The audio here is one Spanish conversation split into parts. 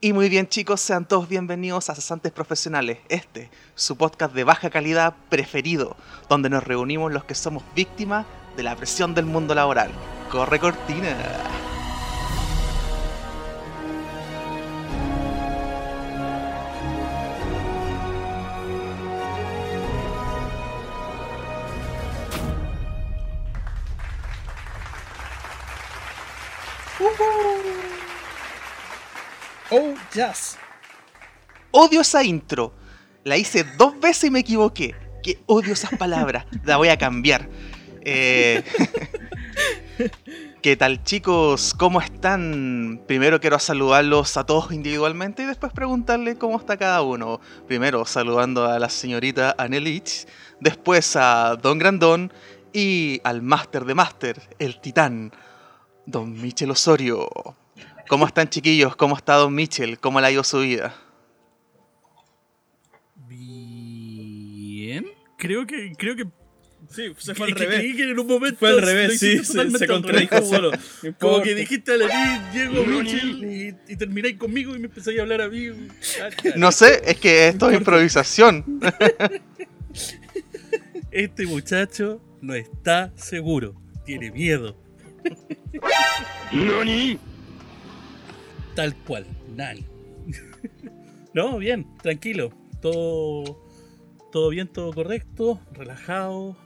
Y muy bien chicos, sean todos bienvenidos a Cesantes Profesionales, este, su podcast de baja calidad preferido, donde nos reunimos los que somos víctimas de la presión del mundo laboral. Corre cortina. Yes. Odio esa intro. La hice dos veces y me equivoqué. Que odio esas palabras. La voy a cambiar. Eh, ¿Qué tal chicos? ¿Cómo están? Primero quiero saludarlos a todos individualmente y después preguntarle cómo está cada uno. Primero saludando a la señorita Anelich, después a Don Grandón y al máster de máster, el titán, Don Michel Osorio. ¿Cómo están chiquillos? ¿Cómo está Don Michel? ¿Cómo le ha ido su vida? Bien. Creo que. Creo que. Sí, se fue al que- revés. que en un momento Fue al revés, sí, se, contradijo solo. Como que dijiste a la Diego Michel, y, y termináis conmigo y me empezáis a hablar a mí. Cacha. No sé, es que esto es improvisación. Este muchacho no está seguro. Tiene miedo. Tal cual, Nani. no, bien, tranquilo. Todo, todo bien, todo correcto, relajado.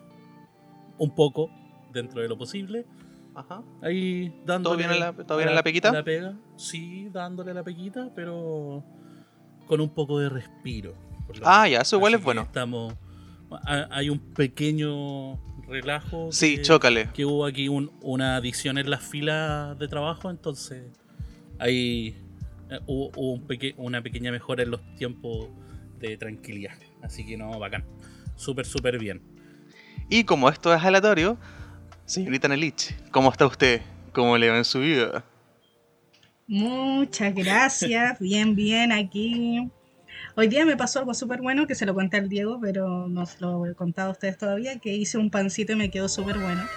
Un poco, dentro de lo posible. Ajá. Ahí dándole. bien en la- todo bien en la pequita? la pega. Sí, dándole la pequita, pero con un poco de respiro. Ah, ya, eso igual es bueno. Estamos. ha- Hay un pequeño relajo. Sí, que- chócale. Que hubo aquí un- una adición en las filas de trabajo, entonces ahí eh, hubo, hubo un peque- una pequeña mejora en los tiempos de tranquilidad. Así que no, bacán. Súper, súper bien. Y como esto es aleatorio, señorita Nelich, ¿cómo está usted? ¿Cómo le va en su vida? Muchas gracias, bien, bien aquí. Hoy día me pasó algo súper bueno que se lo conté al Diego, pero no se lo he contado a ustedes todavía, que hice un pancito y me quedó súper bueno.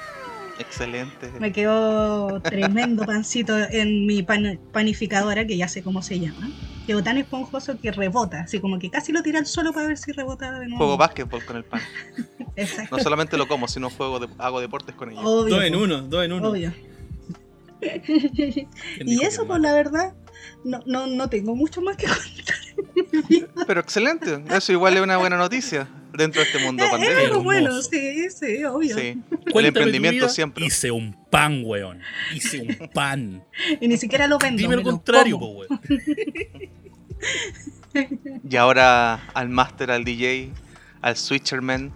Excelente. Me quedó tremendo pancito en mi pan- panificadora, que ya sé cómo se llama. Quedó tan esponjoso que rebota, así como que casi lo tira al suelo para ver si rebota de nuevo. Juego básquetbol con el pan. Exacto. No solamente lo como, sino juego de- hago deportes con ello. Obvio. Dos en uno, dos en uno. Obvio. ¿Quién Y eso, no? pues la verdad, no, no, no tengo mucho más que contar. Pero excelente, eso igual es una buena noticia dentro de este mundo Es pandémico. algo bueno, sí, sí, obvio. Sí, el emprendimiento siempre. Hice un pan, weón. Hice un pan. Y ni siquiera lo vendo. Dime me lo contrario, po, weón. Y ahora al máster, al DJ, al switcherman,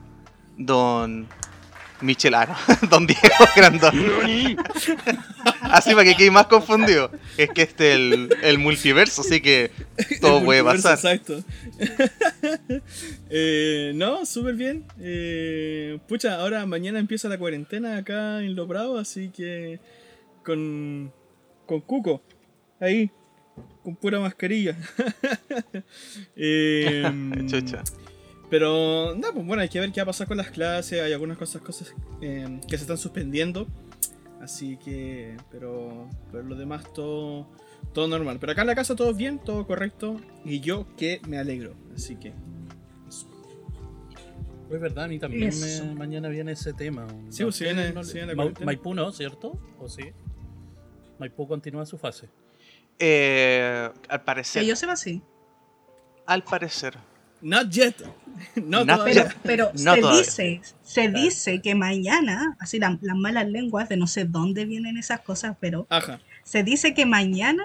don Michelano, don Diego Grandón. Así para que quede más confundido. Es que este es el, el multiverso, así que todo puede pasar. Exacto. Eh, no, súper bien. Eh, pucha, ahora mañana empieza la cuarentena acá en Lo Bravo, así que con, con Cuco, ahí, con pura mascarilla. Eh, Chucha. Pero, no, pues bueno, hay que ver qué va a pasar con las clases. Hay algunas cosas, cosas eh, que se están suspendiendo. Así que, pero, pero lo demás todo, todo normal. Pero acá en la casa todo bien, todo correcto. Y yo que me alegro. Así que, Es verdad, a mí también Eso. me- mañana viene ese tema. Sí, pues, sé, se viene- Ma-. Maipú no, ¿cierto? ¿O sí? Maipú continúa su fase. Eh, al Que parecer. yo sepa sí. Al parecer. not yet. No todavía. Pero, pero No se todavía. dice, se dice que mañana, así la- las malas lenguas de no sé dónde vienen esas cosas, pero Ajá. se dice que mañana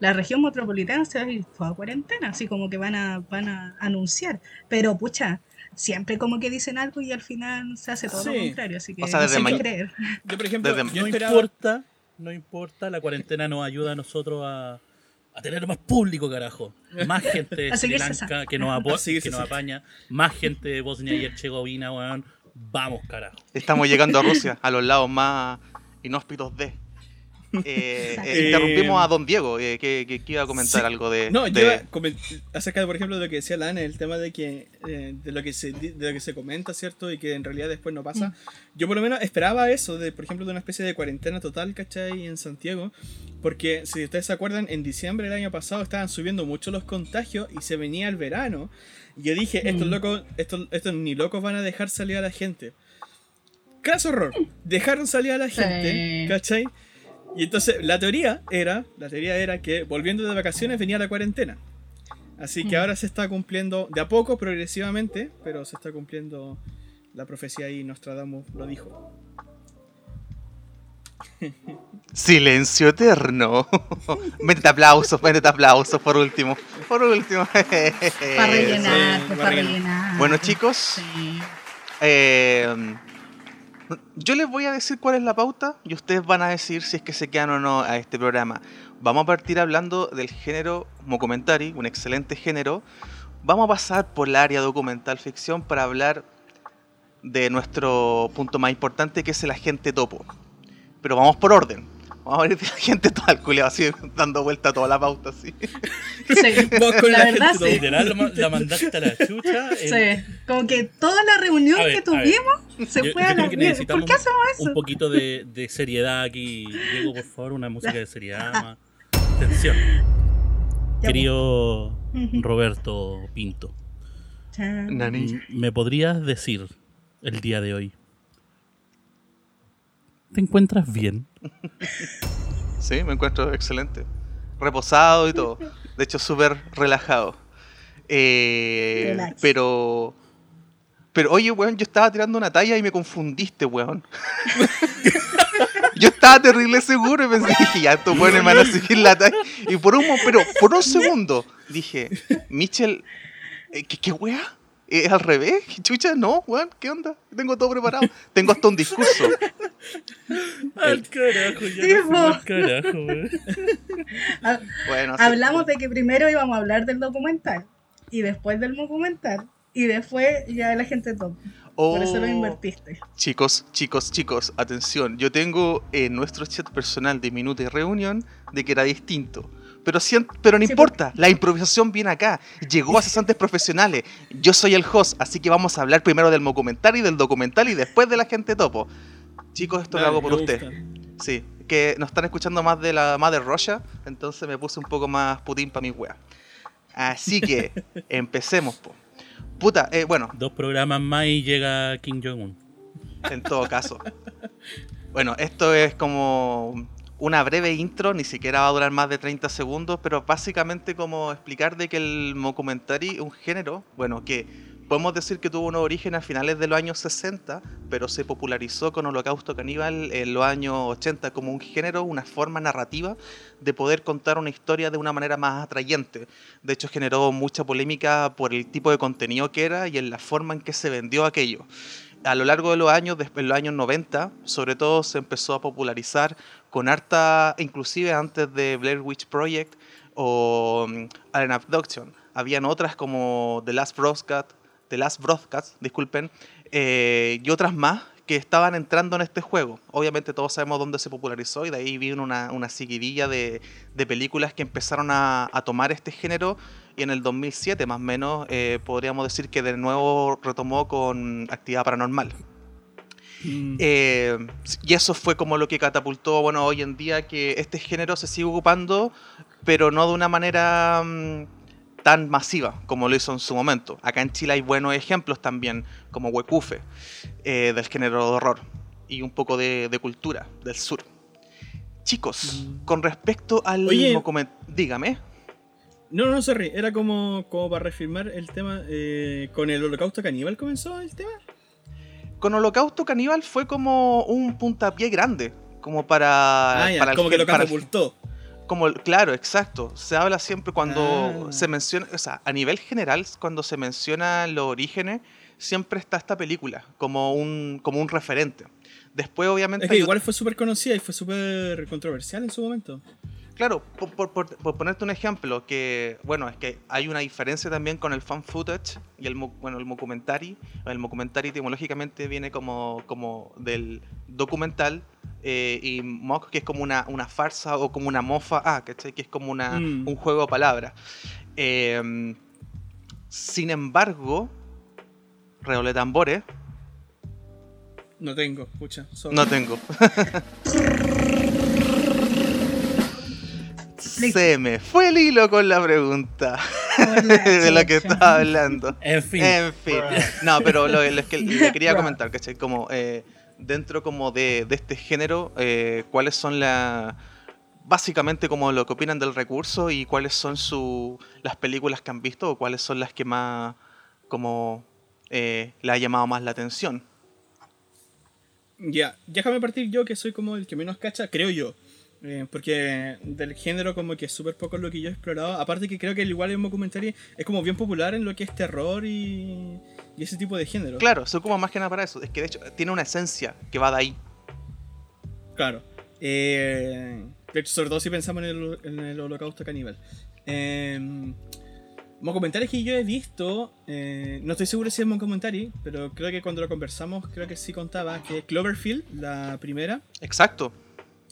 la región metropolitana se va a ir toda cuarentena, así como que van a, van a anunciar. Pero pucha, siempre como que dicen algo y al final se hace todo lo Sí. contrario, así que O sea, no desde sé qué creer. Yo, por ejemplo, Desde- yo no esperaba. importa, no importa, la cuarentena nos ayuda a nosotros a, a tener más público, carajo. Más gente de Sri Lanka que nos, que nos apaña, más gente de Bosnia y Herzegovina, weón. Vamos, carajo. Estamos llegando a Rusia, a los lados más inhóspitos de. Eh, eh, interrumpimos a Don Diego, eh, que, que- que iba a comentar Sí. algo de. No, de- yo acerca de, por ejemplo, de lo que decía Lana, el tema de que eh, de lo que se de lo que se comenta, ¿cierto? Y que en realidad después no pasa. Yo por lo menos esperaba eso, de por ejemplo, de una especie de cuarentena total, ¿cachai? En Santiago. Porque si ustedes se acuerdan, en diciembre del año pasado estaban subiendo mucho los contagios y se venía el verano. Y yo dije, estos Mm. locos, estos, estos ni locos van a dejar salir a la gente. Caso horror. Dejaron salir a la gente, Sí. ¿cachai? Y entonces la teoría era, la teoría era que volviendo de vacaciones venía la cuarentena. Así que Mm. ahora se está cumpliendo de a poco, progresivamente, pero se está cumpliendo la profecía y Nostradamus lo dijo. Silencio eterno. Métete aplausos, métete aplausos por último. Por último. Para rellenar, sí, para rellenar. Bueno, chicos, Sí. Eh, yo les voy a decir cuál es la pauta y ustedes van a decir si es que se quedan o no a este programa. Vamos a partir hablando del género documentary, un excelente género. Vamos a pasar por la área documental ficción para hablar de nuestro punto más importante que es el agente topo. Pero vamos por orden. Vamos a ver el agente todo al culiao, así dando vuelta a toda la pauta así. Sí, Vos con la la verdad gente sí. Literal, la ma- la mandaste a la chucha. Sí, como que toda la reunión ver, que tuvimos se Yo- fue yo a la mierda. ¿Por qué hacemos eso? Un poquito de, de seriedad aquí. Diego, por favor, una música de seriedad más. Atención, Ya, querido Ujú. Roberto Pinto. M- ¿Me podrías decir el día de hoy? ¿Te encuentras bien? Sí, me encuentro excelente. Reposado y todo. De hecho, súper relajado. Eh, Relax. pero. Pero oye, weón, yo estaba tirando una talla y me confundiste, weón. yo estaba terrible seguro y pensé, dije, ya, estos weones me van a seguir la talla. Y por un, mo- pero por un segundo dije, Mitchell, eh, ¿qué, qué weá? ¿Es al revés? ¿Qué chucha? No, weón, ¿qué onda? Tengo todo preparado. Tengo hasta un discurso. Al carajo, ya Sí, no al carajo, weón. Ha- Bueno, sí. Hablamos de que primero íbamos a hablar del documental y después del documental y después ya la gente top. Por eso lo Oh. invertiste. Chicos, chicos, chicos, atención. Yo tengo en nuestro chat personal de Minuto y Reunión de que era distinto. Pero, pero no Sí, importa, la improvisación viene acá. Llegó a cesantes profesionales. Yo soy el host, así que vamos a hablar primero del documental y del documental y después de la gente topo. Chicos, esto lo hago por usted. gusta. Sí, que nos están escuchando más de la Mother Russia, entonces me puse un poco más putín para mis weas. Así que, empecemos, po. Puta, eh, bueno, Dos programas más y llega Kim Jong-un. en todo caso. Bueno, esto es como una breve intro, ni siquiera va a durar más de 30 segundos, pero básicamente como explicar de que el documentary es un género, bueno, que podemos decir que tuvo un origen a finales de los años 60, pero se popularizó con Holocausto Caníbal en los años 80 como un género, una forma narrativa de poder contar una historia de una manera más atrayente. De hecho, generó mucha polémica por el tipo de contenido que era y en la forma en que se vendió aquello a lo largo de los años, después los años 90, sobre todo se empezó a popularizar con harta, inclusive antes de Blair Witch Project o um, Alien Abduction. Habían otras como The Last Broadcast, The Last Broadcast, disculpen, eh, y otras más que estaban entrando en este juego. Obviamente todos sabemos dónde se popularizó y de ahí vino una, una seguidilla de, de películas que empezaron a, a tomar este género y en el 2007 más o menos eh, podríamos decir que de nuevo retomó con actividad paranormal. Mm. Eh, y eso fue como lo que catapultó, bueno, hoy en día que este género se sigue ocupando, pero no de una manera mm, tan masiva como lo hizo en su momento. Acá en Chile hay buenos ejemplos también, como Huecufe, eh, del género de horror, y un poco de, de cultura del sur. Chicos, Mm. con respecto al Oye. document- dígame. No, no, sorry, era como, como para reafirmar el tema. eh, ¿Con el holocausto caníbal comenzó el tema? Con Holocausto Caníbal fue como un puntapié grande, como para... Ah, ya, para el como que gen- lo el- catapultó. Como, el- claro, exacto. Se habla siempre cuando Ah. se menciona, o sea, a nivel general, cuando se menciona los orígenes, siempre está esta película como un, como un referente. Después, obviamente, Es que igual fue súper conocida y fue súper controversial en su momento. Claro, por, por- por- por ponerte un ejemplo, que bueno, es que hay una diferencia también con el fan footage y el, bueno, el documentary. El documentary etimológicamente viene como, como del documental eh, y mock, que es como una, una farsa o como una mofa, ah, ¿cachai? Que es como una, Mm. un juego de palabras. Eh, sin embargo, redoble tambores, No tengo, pucha. sorry. no tengo. Se me fue el hilo con la pregunta la de lo que estaba hablando. En fin, En fin. No, pero lo, lo que le quería comentar, ¿cachai? Como eh, dentro como de, de este género, eh, ¿cuáles son las... Básicamente como lo que opinan del recurso y cuáles son su, las películas que han visto o cuáles son las que más como eh, le ha llamado más la atención. Ya, déjame partir yo que soy como el que menos cacha, creo yo. Eh, porque del género como que es súper poco lo que yo he explorado. Aparte que creo que el igual en documentary es como bien popular en lo que es terror y, y ese tipo de género. Claro, soy como más que nada para eso. Es que de hecho tiene una esencia que va de ahí. Claro. Eh, de hecho, sobre todo si pensamos en el, en el holocausto caníbal. Eh, documentales que yo he visto, eh, no estoy seguro si es un comentario, pero creo que cuando lo conversamos, creo que sí contaba que Cloverfield, la primera, Exacto.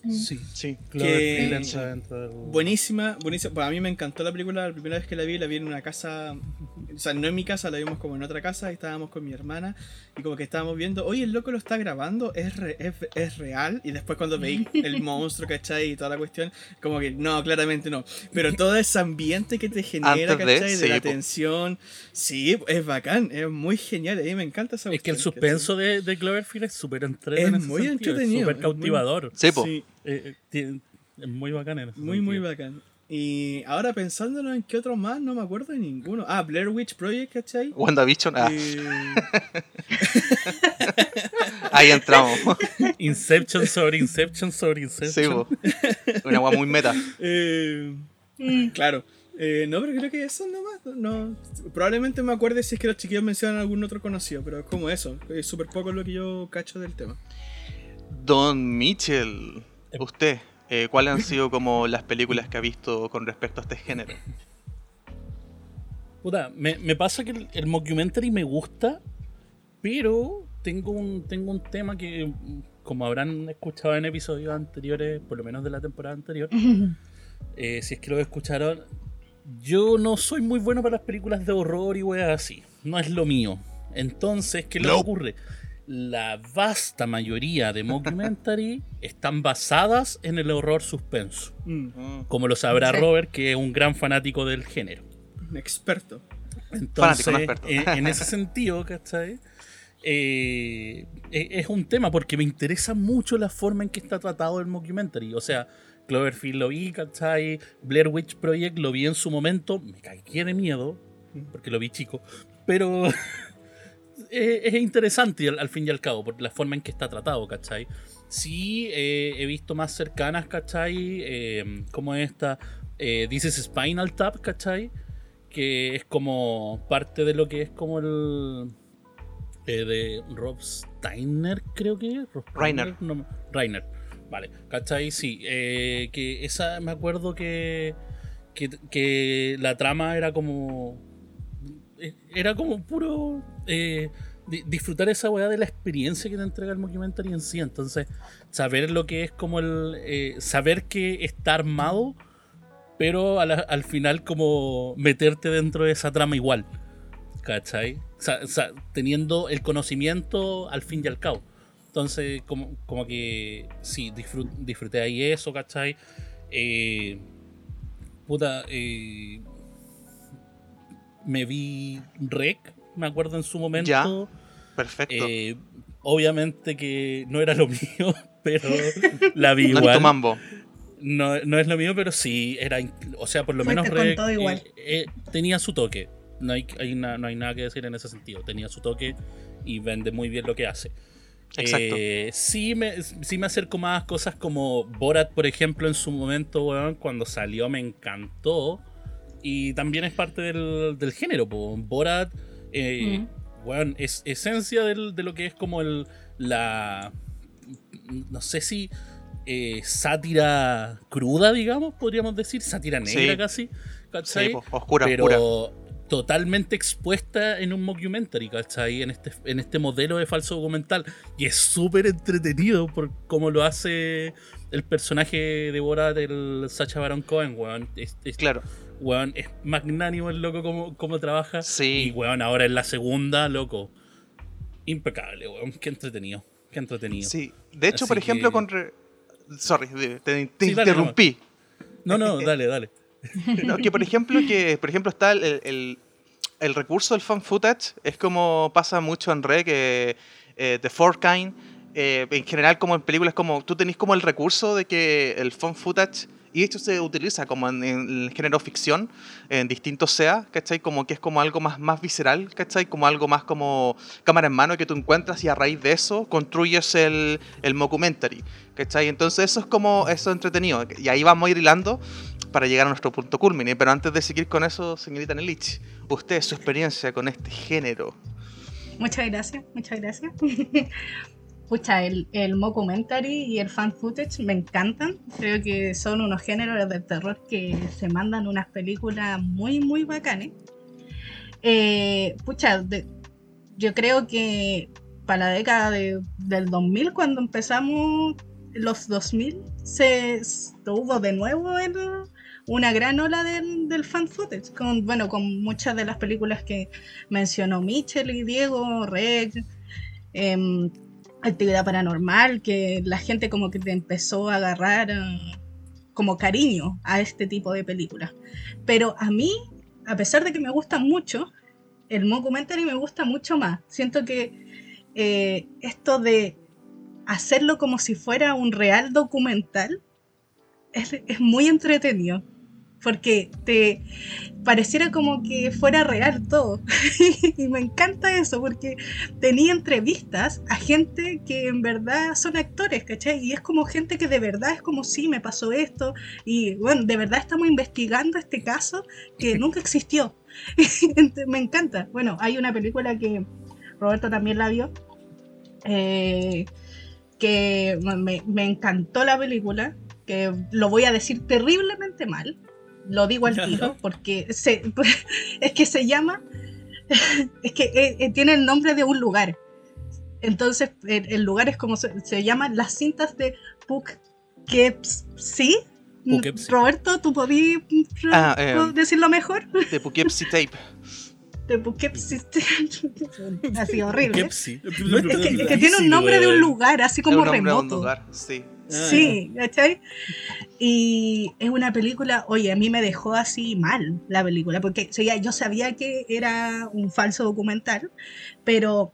Sí. Sí. Que- entra dentro del- buenísima, buenísima. Pues a mí me encantó la película, la primera vez que la vi, la vi en una casa, o sea, no en mi casa, la vimos como en otra casa, y estábamos con mi hermana, y como que estábamos viendo, oye, el loco lo está grabando, es, re- es, es real, y después cuando veí el monstruo, ¿cachai? Y toda la cuestión, como que no, claramente no. Pero todo ese ambiente que te genera, de, ¿cachai? De, sí, la po. tensión, sí, es bacán, es muy genial, a mí me encanta esa Es que el suspenso de, de Cloverfield es súper entretenido. Es muy entretenido, súper muy- cautivador. Sí, po. Sí, Eh, eh, es muy bacán en ese Muy, muy bacán. Y ahora pensándolo en qué otro más, no me acuerdo de ninguno. Ah, Blair Witch Project, ¿cachai? WandaVision, ah, Eh, ahí entramos. Inception sobre Inception sobre sí, Inception. po. Una agua muy meta. eh, Mm. claro. Eh, no, pero creo que eso nomás. No, probablemente me acuerde si es que los chiquillos mencionan algún otro conocido, pero es como eso. Es súper poco lo que yo cacho del tema. Don Mitchell, usted, eh, ¿cuáles han sido como las películas que ha visto con respecto a este género? Puta, me, me pasa que el, el mockumentary me gusta, pero tengo un, tengo un tema que, como habrán escuchado en episodios anteriores, por lo menos de la temporada anterior, eh, si es que lo escucharon, yo no soy muy bueno para las películas de horror y weas así. No es lo mío. Entonces, ¿qué que ocurre? La vasta mayoría de mockumentary están basadas en el horror suspenso. Mm, Como lo sabrá Sí. Robert, que es un gran fanático del género. un experto. Entonces, Fanático, experto. eh, en ese sentido, ¿cachai? Eh, eh, es un tema porque me interesa mucho la forma en que está tratado el mockumentary. O sea, Cloverfield lo vi, ¿cachai? Blair Witch Project lo vi en su momento, me cagué de miedo, porque lo vi chico, pero es, es interesante al, al fin y al cabo, por la forma en que está tratado, ¿cachai? Sí, eh, he visto más cercanas, ¿cachai? Eh, como esta, eh, This is Spinal Tap, ¿cachai? Que es como parte de lo que es como el... eh, de Rob Steiner, creo que es. Reiner. No Reiner. Vale, ¿cachai? Sí, eh, que esa me acuerdo que, que, que la trama era como... Era como puro... eh, di- disfrutar esa weá de la experiencia que te entrega el mockumentary en sí. Entonces, saber lo que es como el... eh, saber que está armado, pero a la- al final como meterte dentro de esa trama igual. ¿Cachai? O sea, teniendo el conocimiento al fin y al cabo. Entonces, como, como que sí, disfrut- disfruté ahí eso, ¿cachai? Eh, puta, eh, me vi Rec, me acuerdo en su momento. Perfecto. Eh, obviamente que no era lo mío, pero la vi no es tu igual. mambo. No, no es lo mío, pero sí era. O sea, por lo Fuiste menos Rec, igual. eh, eh, tenía su toque. No hay, hay na- no hay nada que decir en ese sentido. Tenía su toque y vende muy bien lo que hace. Exacto. Eh, sí, me, sí me acerco más a cosas como Borat, por ejemplo, en su momento, weón, cuando salió me encantó. Y también es parte del, del género, po. Borat, eh, Mm. weón, es esencia del- de lo que es como el, la... No sé si eh, sátira cruda, digamos, podríamos decir, sátira negra Sí. casi. Sí, ¿cachai? po, oscura, pero oscura. totalmente expuesta en un mockumentary, ¿cachai? En este, en este modelo de falso documental. Y es súper entretenido por cómo lo hace el personaje de Borat, el Sacha Baron Cohen, weón. Es, es- Claro. Weón, es magnánimo el loco como, como trabaja. Sí. Y weón, ahora en la segunda, loco. Impecable, weón. Qué entretenido. Qué entretenido. Sí. De hecho, Así por ejemplo, que- con... re- Sorry, te, dale, interrumpí. No, no, dale, dale. No, que por ejemplo, que por ejemplo está el, el- el recurso del fan footage, es como pasa mucho en Re, que eh, The Four Kind, eh, en general como en películas, como tú tenés como el recurso de que el fan footage, y esto se utiliza como en, en el género ficción, en distintos SEA, ¿cachai? Como que es como algo más, más visceral, ¿cachai? Como algo más como cámara en mano que tú encuentras y a raíz de eso construyes el, el mockumentary, ¿cachai? Entonces eso es como, eso es entretenido, y ahí vamos a ir hilando para llegar a nuestro punto culmine. Pero antes de seguir con eso, señorita Nelich, usted, su experiencia con este género. Muchas gracias, muchas gracias. Pucha, el, el mockumentary y el fan footage me encantan. Creo que son unos géneros de terror que se mandan unas películas muy, muy bacanes. Eh, pucha, yo creo que para la década de- del 2000, cuando empezamos los 2000, se s- hubo de nuevo una gran ola del, del fan footage. Con, bueno, con muchas de las películas que mencionó Michel y Diego, Reg, em, actividad paranormal, que la gente como que te empezó a agarrar eh, como cariño a este tipo de películas. Pero a mí, a pesar de que me gusta mucho, el mockumentary me gusta mucho más. Siento que eh, esto de hacerlo como si fuera un real documental es, es muy entretenido. Porque te pareciera como que fuera real todo. y me encanta eso, porque tenía entrevistas a gente que en verdad son actores, ¿cachai? Y es como gente que de verdad es como, sí, me pasó esto. Y bueno, de verdad estamos investigando este caso que nunca existió. Me encanta. Bueno, hay una película que Roberto también la vio. eh, que me, me encantó la película. Que lo voy a decir terriblemente mal. Lo digo al tiro, porque se, es que se llama. Es que eh, eh, tiene el nombre de un lugar. Entonces, el, el lugar es como se, se llaman las cintas de Poughkeepsie. Poughkeepsie. Roberto, ¿tú podías Ah, eh, decirlo mejor? De Poughkeepsie Tape. De Poughkeepsie. Así horrible. Pepsi. Es que, es que tiene un nombre de un lugar, así como un nombre de un remoto. lugar, sí. Sí, ¿cachai? Y es una película, oye, a mí me dejó así mal la película, porque o sea, yo sabía que era un falso documental, pero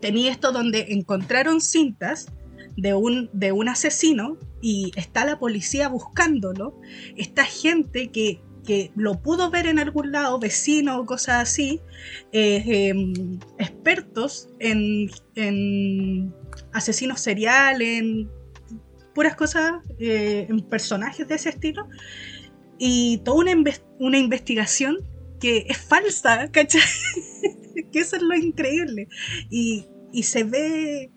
tenía esto donde encontraron cintas de un, de un asesino y está la policía buscándolo, está gente que, que lo pudo ver en algún lado, vecino o cosas así, eh, em, expertos en, en asesinos seriales, en puras cosas, eh, en personajes de ese estilo, y toda una, una investigación que es falsa, ¿cachai? que eso es lo increíble. Y, y se ve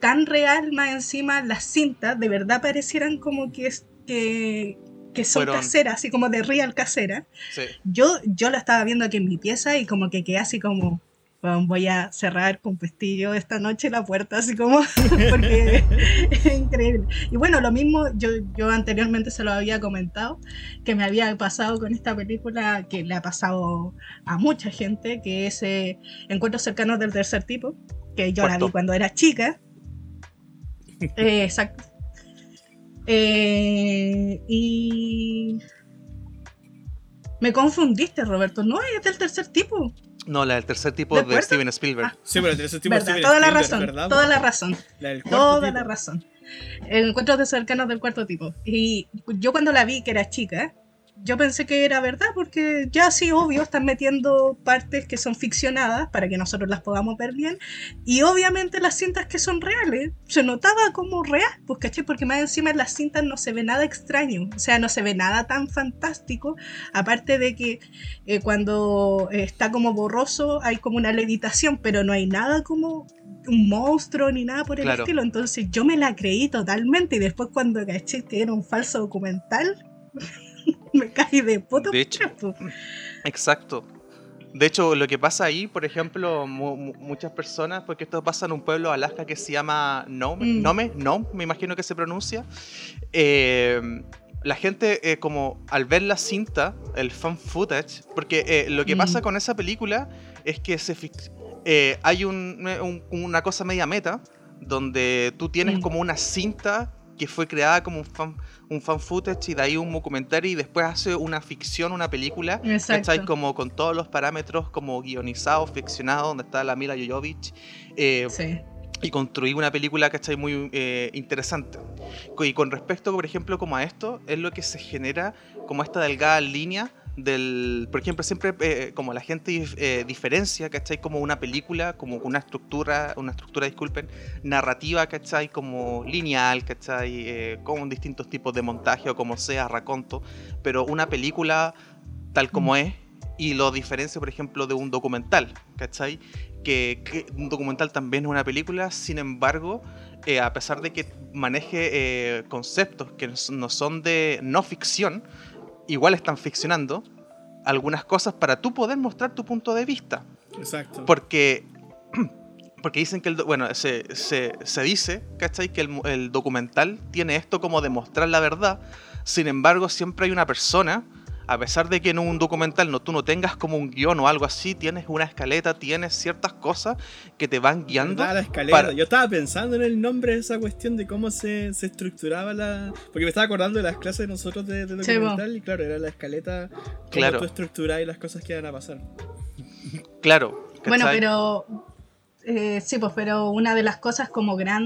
tan real más encima las cintas, de verdad parecieran como que, es, que, que son Fueron- caseras, así como de real casera. sí. Yo, yo la estaba viendo aquí en mi pieza y como que quedé así como, "Bueno, voy a cerrar con pestillo esta noche la puerta, así como, porque es increíble. Y bueno, lo mismo, yo, yo anteriormente se lo había comentado, que me había pasado con esta película, que le ha pasado a mucha gente, que es eh, Encuentros cercanos del tercer tipo, que yo la vi cuando era chica. Eh, exacto. Eh, y me confundiste, Roberto. No, es del tercer tipo. No, la del tercer tipo ¿De de? Steven Spielberg. Ah. Sí, pero ese tipo Verdad, Steven toda la razón, ¿verdad? toda la razón, La del cuarto toda tipo. la razón. Encuentros de cercanos del cuarto tipo. Y yo cuando la vi que era chica, yo pensé que era verdad porque ya sí, obvio, están metiendo partes que son ficcionadas para que nosotros las podamos ver bien. Y obviamente las cintas que son reales, se notaba como real, pues caché, porque más encima en las cintas no se ve nada extraño, o sea, no se ve nada tan fantástico, aparte de que eh, cuando eh, está como borroso hay como una levitación, pero no hay nada como un monstruo ni nada por el Claro. estilo. Entonces yo me la creí totalmente y después cuando caché que era un falso documental, me caí de puto De hecho. Exacto. De hecho, lo que pasa ahí, por ejemplo, mu- mu- muchas personas, porque esto pasa en un pueblo de Alaska que se llama Nome, Mm. Nome, Nome, me imagino que se pronuncia. eh, la gente, eh, como al ver la cinta, el fan footage, porque eh, lo que Mm. pasa con esa película es que se hay un- un- una cosa media meta, donde tú tienes Mm. como una cinta que fue creada como un fan, un fan footage y de ahí un documentario y después hace una ficción, una película. ¿cachai? Como con todos los parámetros como guionizados, ficcionados, donde está la Mila Jovovich. eh, Sí. y construí una película, ¿cachai? Muy eh, interesante. Y con respecto, por ejemplo, como a esto, es lo que se genera como esta delgada línea del... Por ejemplo, siempre eh, como la gente eh, diferencia, ¿cachai? Como una película, como una estructura, una estructura, disculpen, narrativa, ¿cachai? Como lineal, ¿cachai? Eh, con distintos tipos de montaje o como sea, raconto. Pero una película tal como es y lo diferencia, por ejemplo, de un documental, ¿cachai? Que, que un documental también es una película, sin embargo, eh, a pesar de que maneje eh, conceptos que no son de no ficción, igual están ficcionando algunas cosas para tú poder mostrar tu punto de vista. Exacto. Porque, porque dicen que el, bueno, se, se, se dice, ¿cachai? Que el, el documental tiene esto como de mostrar la verdad. Sin embargo, siempre hay una persona, a pesar de que en un documental no, tú no tengas como un guion o algo así, tienes una escaleta, tienes ciertas cosas que te van guiando. La escalera. para- Yo estaba pensando en el nombre de esa cuestión de cómo se, se estructuraba la. Porque me estaba acordando de las clases de nosotros de, de Sí, documental y claro, era la escaleta. Cómo Claro. tú estructurabas y las cosas que iban a pasar. Claro. Bueno, pero eh, sí, pues, pero una de las cosas como gran,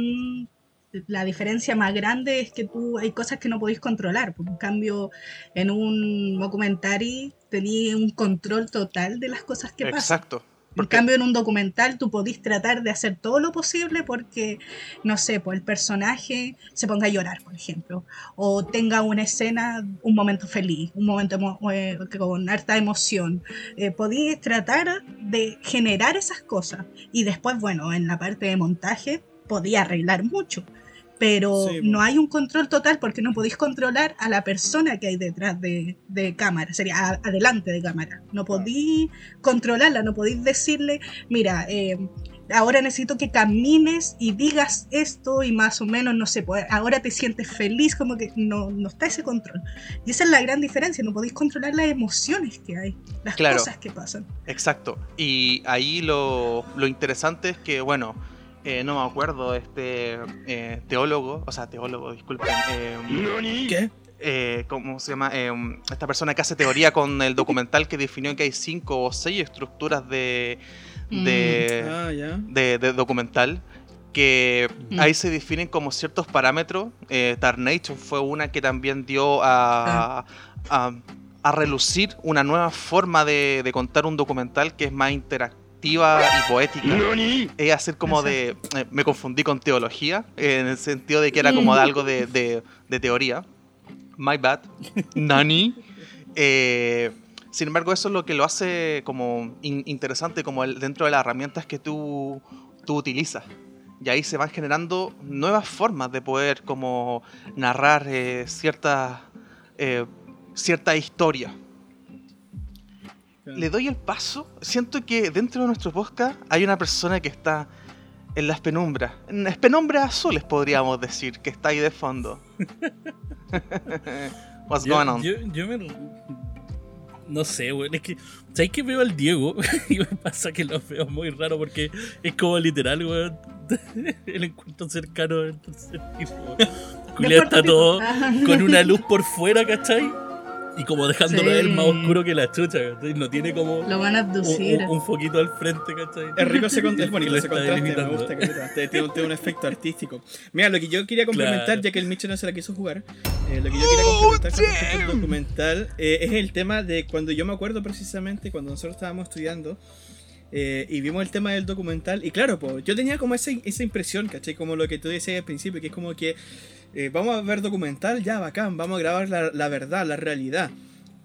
la diferencia más grande es que tú hay cosas que no podéis controlar. pues, en cambio, en un documentary tenías un control total de las cosas que pasan. Exacto. En Porque- cambio, en un documental tú podís tratar de hacer todo lo posible porque, no sé, pues el personaje se ponga a llorar, por ejemplo, o tenga una escena, un momento feliz, un momento eh, con harta emoción. Eh, podís tratar de generar esas cosas y después, bueno, en la parte de montaje podía arreglar mucho. Pero Sí, no hay un control total porque no podéis controlar a la persona que hay detrás de, de cámara, sería a- adelante de cámara. No podéis controlarla, no podéis decirle, mira, eh, ahora necesito que camines y digas esto y más o menos, no sé, pues ahora te sientes feliz, como que no, no está ese control. Y esa es la gran diferencia, no podéis controlar las emociones que hay, las Claro. cosas que pasan. Exacto. Y ahí lo, lo interesante es que, bueno, eh, no me acuerdo, este eh, teólogo, o sea, teólogo, disculpen, eh, ¿Qué? eh, ¿cómo se llama? Eh, esta persona que hace teoría con el documental que definió que hay cinco o seis estructuras de, de, Ah, de, de documental que Mm. ahí se definen como ciertos parámetros. Eh, Dark Nature fue una que también dio a, a, a relucir una nueva forma de, de contar un documental que es más y poética. Es hacer como de... eh, me confundí con teología, en el sentido de que era como de algo de, de- de teoría. My bad. Nani. Eh, sin embargo, eso es lo que lo hace como in- interesante como el- dentro de las herramientas que tú, tú utilizas. Y ahí se van generando nuevas formas de poder como narrar eh, ciertas eh, cierta historia. Le doy el paso. Siento que dentro de nuestro podcast hay una persona que está en las penumbras. En las penumbras azules podríamos decir, que está ahí de fondo. What's Yo, going on? yo, yo me. No sé, weón. Es que. ¿Sabes que veo al Diego? y me pasa que lo veo muy raro porque es como literal, weón. El encuentro cercano del tercer tipo. Julián está todo Ajá. con una luz por fuera, ¿cachai? Y como dejándolo Sí. él más oscuro que la chucha, ¿cachai? No tiene como Lo van a un, abducir. un- un foquito al frente, ¿cachai? Es rico ese con- es bonito ese contraste, me gusta que tiene, tiene un- un efecto artístico. Mira, lo que yo quería complementar, Claro. ya que el Micho no se la quiso jugar, eh, lo que yo quería complementar con respecto al documental eh, es el tema de cuando yo me acuerdo precisamente cuando nosotros estábamos estudiando eh, y vimos el tema del documental, y claro, pues yo tenía como esa, esa impresión, ¿cachai? Como lo que tú decías al principio, que es como que eh, vamos a ver documental, ya, bacán, vamos a grabar la, la verdad, la realidad.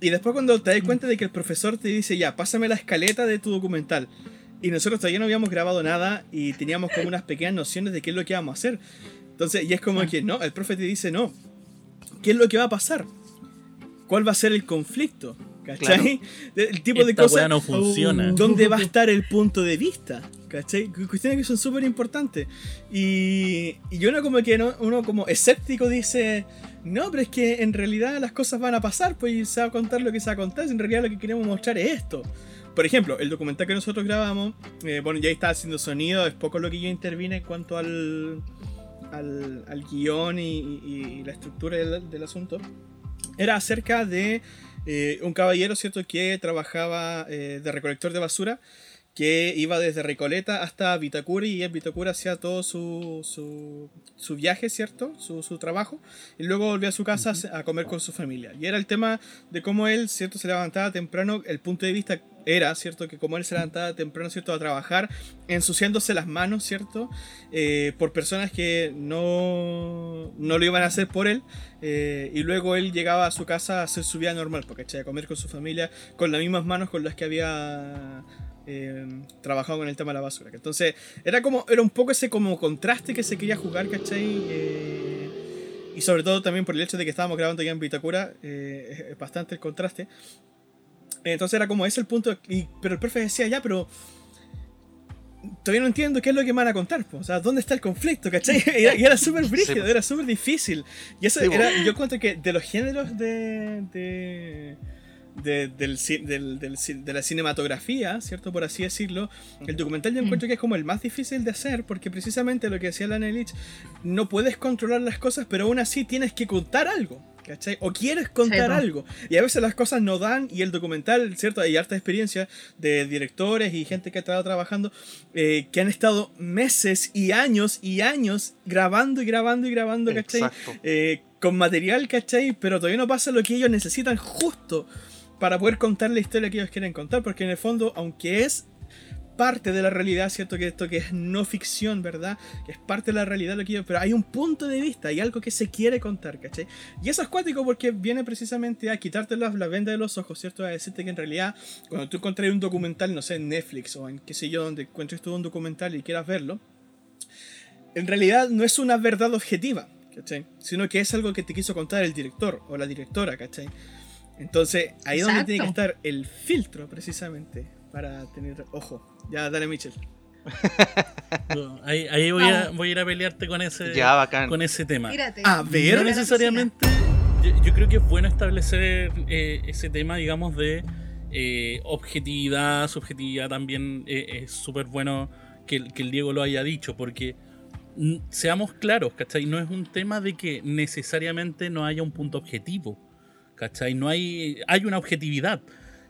Y después cuando te das cuenta de que el profesor te dice, ya, pásame la escaleta de tu documental. Y nosotros todavía no habíamos grabado nada y teníamos como unas pequeñas nociones de qué es lo que íbamos a hacer. Entonces, y es como que no, el profe te dice, no, ¿qué es lo que va a pasar? ¿Cuál va a ser el conflicto? ¿Cachai? El tipo de cosas. no funciona. ¿Dónde va a estar el punto de vista? ¿Cachai? Cu- Cuestiones que son súper importantes. Y, y uno como que no, uno como escéptico dice, no, pero es que en realidad las cosas van a pasar, pues se va a contar lo que se va a contar, en realidad lo que queremos mostrar es esto. Por ejemplo, el documental que nosotros grabamos, eh, bueno, ya está haciendo sonido, es poco lo que yo intervine en cuanto al, al, al guion y, y- y la estructura del, del asunto. Era acerca de eh, un caballero, ¿cierto?, que trabajaba eh, de recolector de basura, que iba desde Recoleta hasta Vitacura y en Vitacura hacía todo su, su, su viaje, ¿cierto?, su, su trabajo, y luego volvía a su casa a comer con su familia. Y era el tema de cómo él, ¿cierto?, se levantaba temprano, el punto de vista era, ¿cierto?, que como él se levantaba temprano, ¿cierto?, a trabajar, ensuciándose las manos, ¿cierto?, eh, por personas que no, no lo iban a hacer por él, eh, y luego él llegaba a su casa a hacer su vida normal, porque a comer con su familia con las mismas manos con las que había eh, trabajado con el tema de la basura. Entonces, era como, era un poco ese como contraste que se quería jugar, ¿cachai? Eh, y sobre todo también por el hecho de que estábamos grabando ya en Vitacura, eh, es- bastante el contraste. Entonces era como ese el punto, y, pero el profe decía, ya, pero todavía no entiendo qué es lo que me van a contar, po. o sea, ¿dónde está el conflicto? ¿cachai? Y era, súper brígido, po. era súper difícil. Y eso Sí, era, yo encuentro que de los géneros de... de de, del, del- del ci- de la cinematografía, ¿cierto? Por así decirlo, el documental yo encuentro que es como el más difícil de hacer, porque precisamente lo que decía Lana Lich, no puedes controlar las cosas, pero aún así tienes que contar algo, ¿cachai? O quieres contar algo. Y a veces las cosas no dan, y el documental, ¿cierto? Hay harta experiencia de directores y gente que ha estado trabajando, eh, que han estado meses y años y años grabando y grabando y grabando, ¿cachai? Eh, con material, ¿cachai? Pero todavía no pasa lo que ellos necesitan justo para poder contar la historia que ellos quieren contar, porque en el fondo, aunque es parte de la realidad, ¿cierto? Que esto que es no ficción, ¿verdad? Que es parte de la realidad lo que ellos... Pero hay un punto de vista, hay algo que se quiere contar, ¿cachai? Y eso es cuático porque viene precisamente a quitarte la, la venda de los ojos, ¿cierto? A decirte que en realidad, cuando tú encontrás un documental, no sé, en Netflix o en qué sé yo, donde encuentres tú un documental y quieras verlo, en realidad no es una verdad objetiva, ¿cachai? Sino que es algo que te quiso contar el director o la directora, ¿cachai? Entonces, ahí es donde tiene que estar el filtro, precisamente, para tener ojo. Ya, dale, Mitchell. Ahí, ahí voy, a, voy a ir a pelearte con ese, Ya, bacán. con ese tema. Tírate. A ver. No necesariamente. Yo, yo creo que es bueno establecer eh, ese tema, digamos, de eh, objetividad, subjetividad también. eh, es súper bueno que, el- que el Diego lo haya dicho, porque seamos claros, ¿cachai? No es un tema de que necesariamente no haya un punto objetivo, ¿cachai? No hay, hay una objetividad.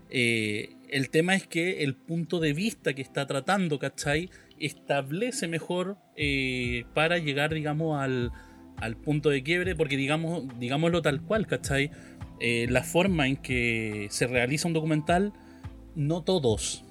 Eh, el tema es que el punto de vista que está tratando, ¿cachai? Establece mejor eh, para llegar, digamos, al, al punto de quiebre, porque digamos, digámoslo tal cual, ¿cachai? Eh, la forma en que se realiza un documental, no todos,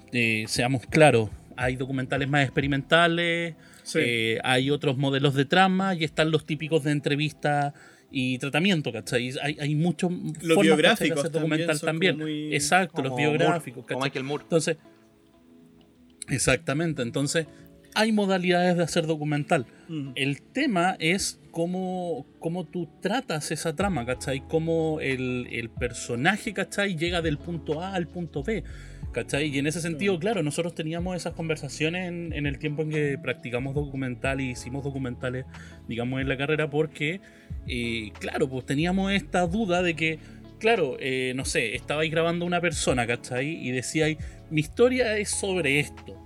seamos claros, hay documentales más experimentales, Sí. hay otros modelos de trama y están los típicos de entrevista y tratamiento, ¿cachai? Hay, hay muchos Los formas, ¿cachai? de biográficos hacer también documental también. muy- Exacto, los biográficos, Moore, como ¿cachai? Michael Moore. Entonces, exactamente, entonces hay modalidades de hacer documental. Mm. El tema es cómo, cómo tú tratas esa trama, ¿cachai? Cómo el, el personaje, ¿cachai? Llega del punto A al punto B, ¿cachai? Y en ese sentido, claro, nosotros teníamos esas conversaciones en, en el tiempo en que practicamos documental y hicimos documentales, digamos, en la carrera, porque, eh, claro, pues teníamos esta duda de que, claro, eh, no sé, estabais grabando una persona, ¿cachai? Y decíais, mi historia es sobre esto.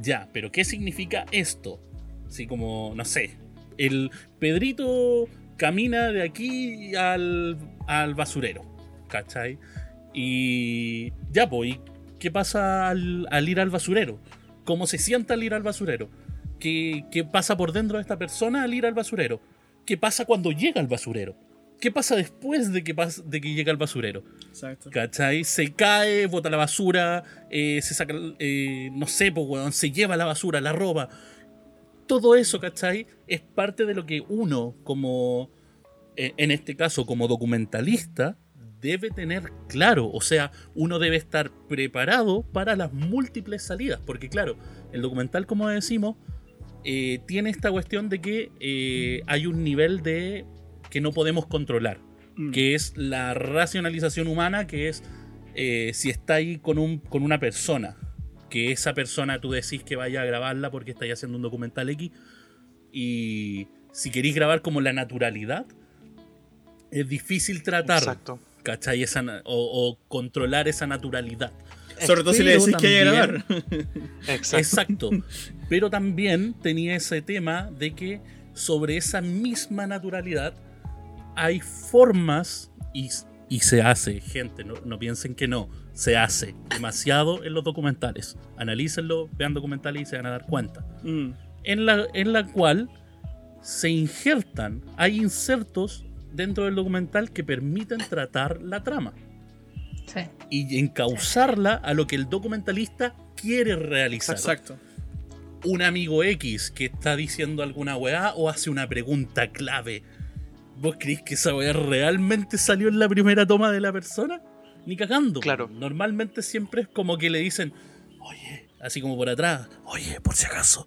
Ya, pero ¿qué significa esto? Así como, no sé, el Pedrito camina de aquí al, al basurero, ¿cachai? Y ya, pues, ¿y qué pasa al, ir al basurero? ¿Cómo se siente al ir al basurero? ¿Qué, ¿Qué pasa por dentro de esta persona al ir al basurero? ¿Qué pasa cuando llega al basurero? ¿Qué pasa después de que, pas- de que llega al basurero? Exacto. ¿Cachai? Se cae, bota la basura, eh, se saca, eh, no sé, pues, weón, se lleva la basura, la roba. Todo eso, ¿cachai? Es parte de lo que uno, como, eh, en este caso, como documentalista, debe tener claro. O sea, uno debe estar preparado para las múltiples salidas. Porque, claro, el documental, como decimos, eh, tiene esta cuestión de que eh, hay un nivel de que no podemos controlar Mm. que es la racionalización humana, que es eh, si está ahí con, un, con una persona, que esa persona tú decís que vaya a grabarla porque estáis haciendo un documental X, y si queréis grabar como la naturalidad, es difícil tratar, Exacto. ¿cachai? Esa o controlar esa naturalidad. Sobre todo si le decís que hay que también- grabar. Exacto. Exacto. Pero también tenía ese tema de que sobre esa misma naturalidad hay formas y, y se hace, gente, no, no piensen que no, se hace demasiado en los documentales. Analícenlo, vean documentales y se van a dar cuenta. Mm, En la, en la cual se injertan, hay insertos dentro del documental que permiten tratar la trama Sí. y encauzarla a lo que el documentalista quiere realizar Exacto. un amigo X que está diciendo alguna weá o hace una pregunta clave. ¿Vos creéis que esa weá realmente salió en la primera toma de la persona? Ni cagando. Claro. Normalmente siempre es como que le dicen, oye, así como por atrás, oye, por si acaso,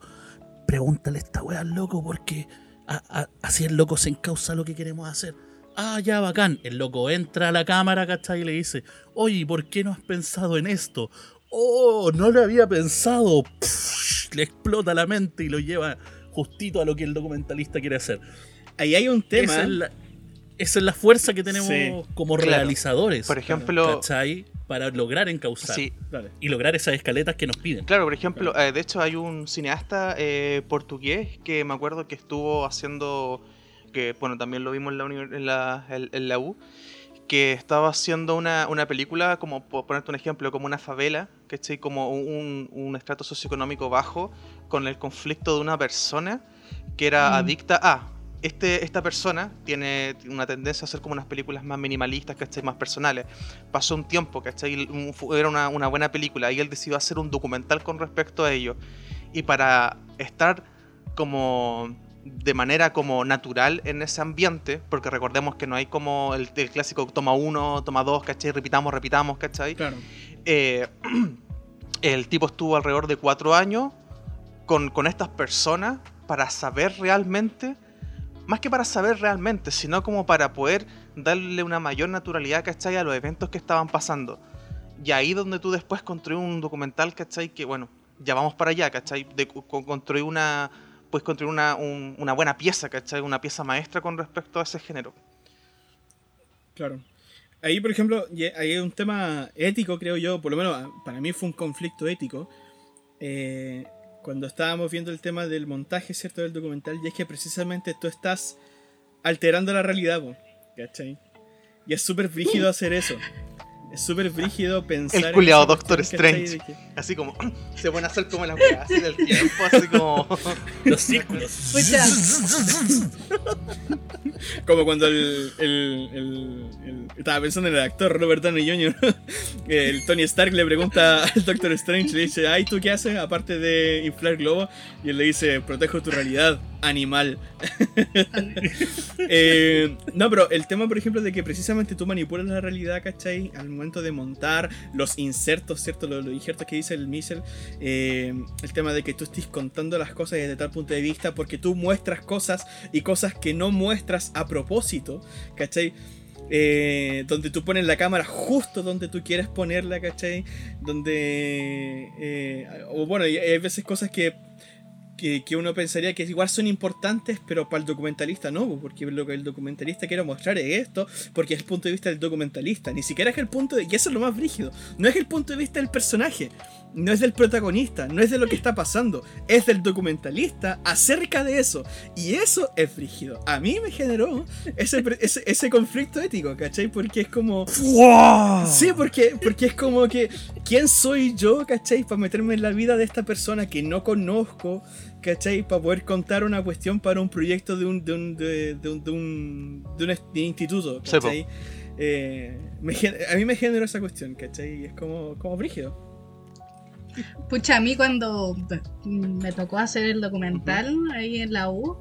pregúntale a esta weá al loco porque a- a- así el loco se encausa lo que queremos hacer. Ah, ya, bacán. El loco entra a la cámara, ¿cachai? Y le dice, oye, ¿por qué no has pensado en esto? Oh, no lo había pensado. Pff, le explota la mente y lo lleva justito a lo que el documentalista quiere hacer. Ahí hay un tema. Esa es, la, esa es la fuerza que tenemos Sí, como claro. realizadores. Por ejemplo, ¿cachai? Para lograr encauzar sí, y lograr esas escaletas que nos piden. Claro, por ejemplo, eh, de hecho hay un cineasta eh, portugués que me acuerdo que estuvo haciendo, que bueno, también lo vimos en la, en la, en- en la U, que estaba haciendo una, una película, como por ponerte un ejemplo, como una favela, ¿cachai? Como un, un estrato socioeconómico bajo, con el conflicto de una persona que era Mm. adicta a... Este, esta persona tiene una tendencia a hacer como unas películas más minimalistas, ¿cachai? Más personales. Pasó un tiempo, ¿cachai? Un- Era una, una buena película y él decidió hacer un documental con respecto a ello. Y para estar como de manera como natural en ese ambiente, porque recordemos que no hay como el, el clásico toma uno, toma dos, ¿cachai? Repitamos, repitamos, ¿cachai? Claro. Eh, el tipo estuvo alrededor de cuatro años con, con estas personas para saber realmente, más que para saber realmente, sino como para poder darle una mayor naturalidad, ¿cachai? A los eventos que estaban pasando. Y ahí donde tú después construyes un documental, ¿cachai? Que bueno, ya vamos para allá, ¿cachai? De co- co- construir una, pues construir una, un- una buena pieza, ¿cachai? Una pieza maestra con respecto a ese género. Claro. Ahí, por ejemplo, hay un tema ético, creo yo, por lo menos para mí fue un conflicto ético. eh, cuando estábamos viendo el tema del montaje, ¿cierto? Del documental, y es que precisamente tú estás alterando la realidad, ¿cachai? Y es súper brígido hacer eso. Es súper brígido pensar. en culiao esa Doctor. Strange. Que- Así como, se pone a hacer como las weas del tiempo, así como... Los círculos. Como cuando el, el- el- el- Estaba pensando en el actor Robert Downey Jr. El Tony Stark le pregunta al Doctor Strange, le dice, ay, ¿tú qué haces aparte de inflar globos? Y él le dice, protejo tu realidad, animal. Eh, no, pero el tema, por ejemplo, de que precisamente tú manipulas la realidad, ¿cachai? Al momento de montar los insertos, ¿cierto? Los, los injertos que dice el Michel. eh, el tema de que tú estés contando las cosas desde tal punto de vista, porque tú muestras cosas y cosas que no muestras a propósito, ¿cachai? Eh, donde tú pones la cámara justo donde tú quieres ponerla, ¿cachai? Donde... eh, o bueno, hay veces cosas que que, que uno pensaría que igual son importantes, pero para el documentalista no, po, porque lo que el documentalista quiere mostrar es esto, porque es el punto de vista del documentalista, ni siquiera es el punto de... Y eso es lo más brígido, no es el punto de vista del personaje, no es del protagonista, no es de lo que está pasando, es del documentalista acerca de eso, y eso es brígido. A mí me generó ese, ese conflicto ético, ¿cachai? Porque es como... Sí, porque, porque es como que, ¿quién soy yo, cachai? Para meterme en la vida de esta persona que no conozco, cachai? Para poder contar una cuestión para un proyecto de un, de un, de, de un, de un, de un instituto, cachai? Eh, me a mí me generó esa cuestión, cachai? Y es como, como brígido. Pucha, a mí cuando me tocó hacer el documental ahí en la U,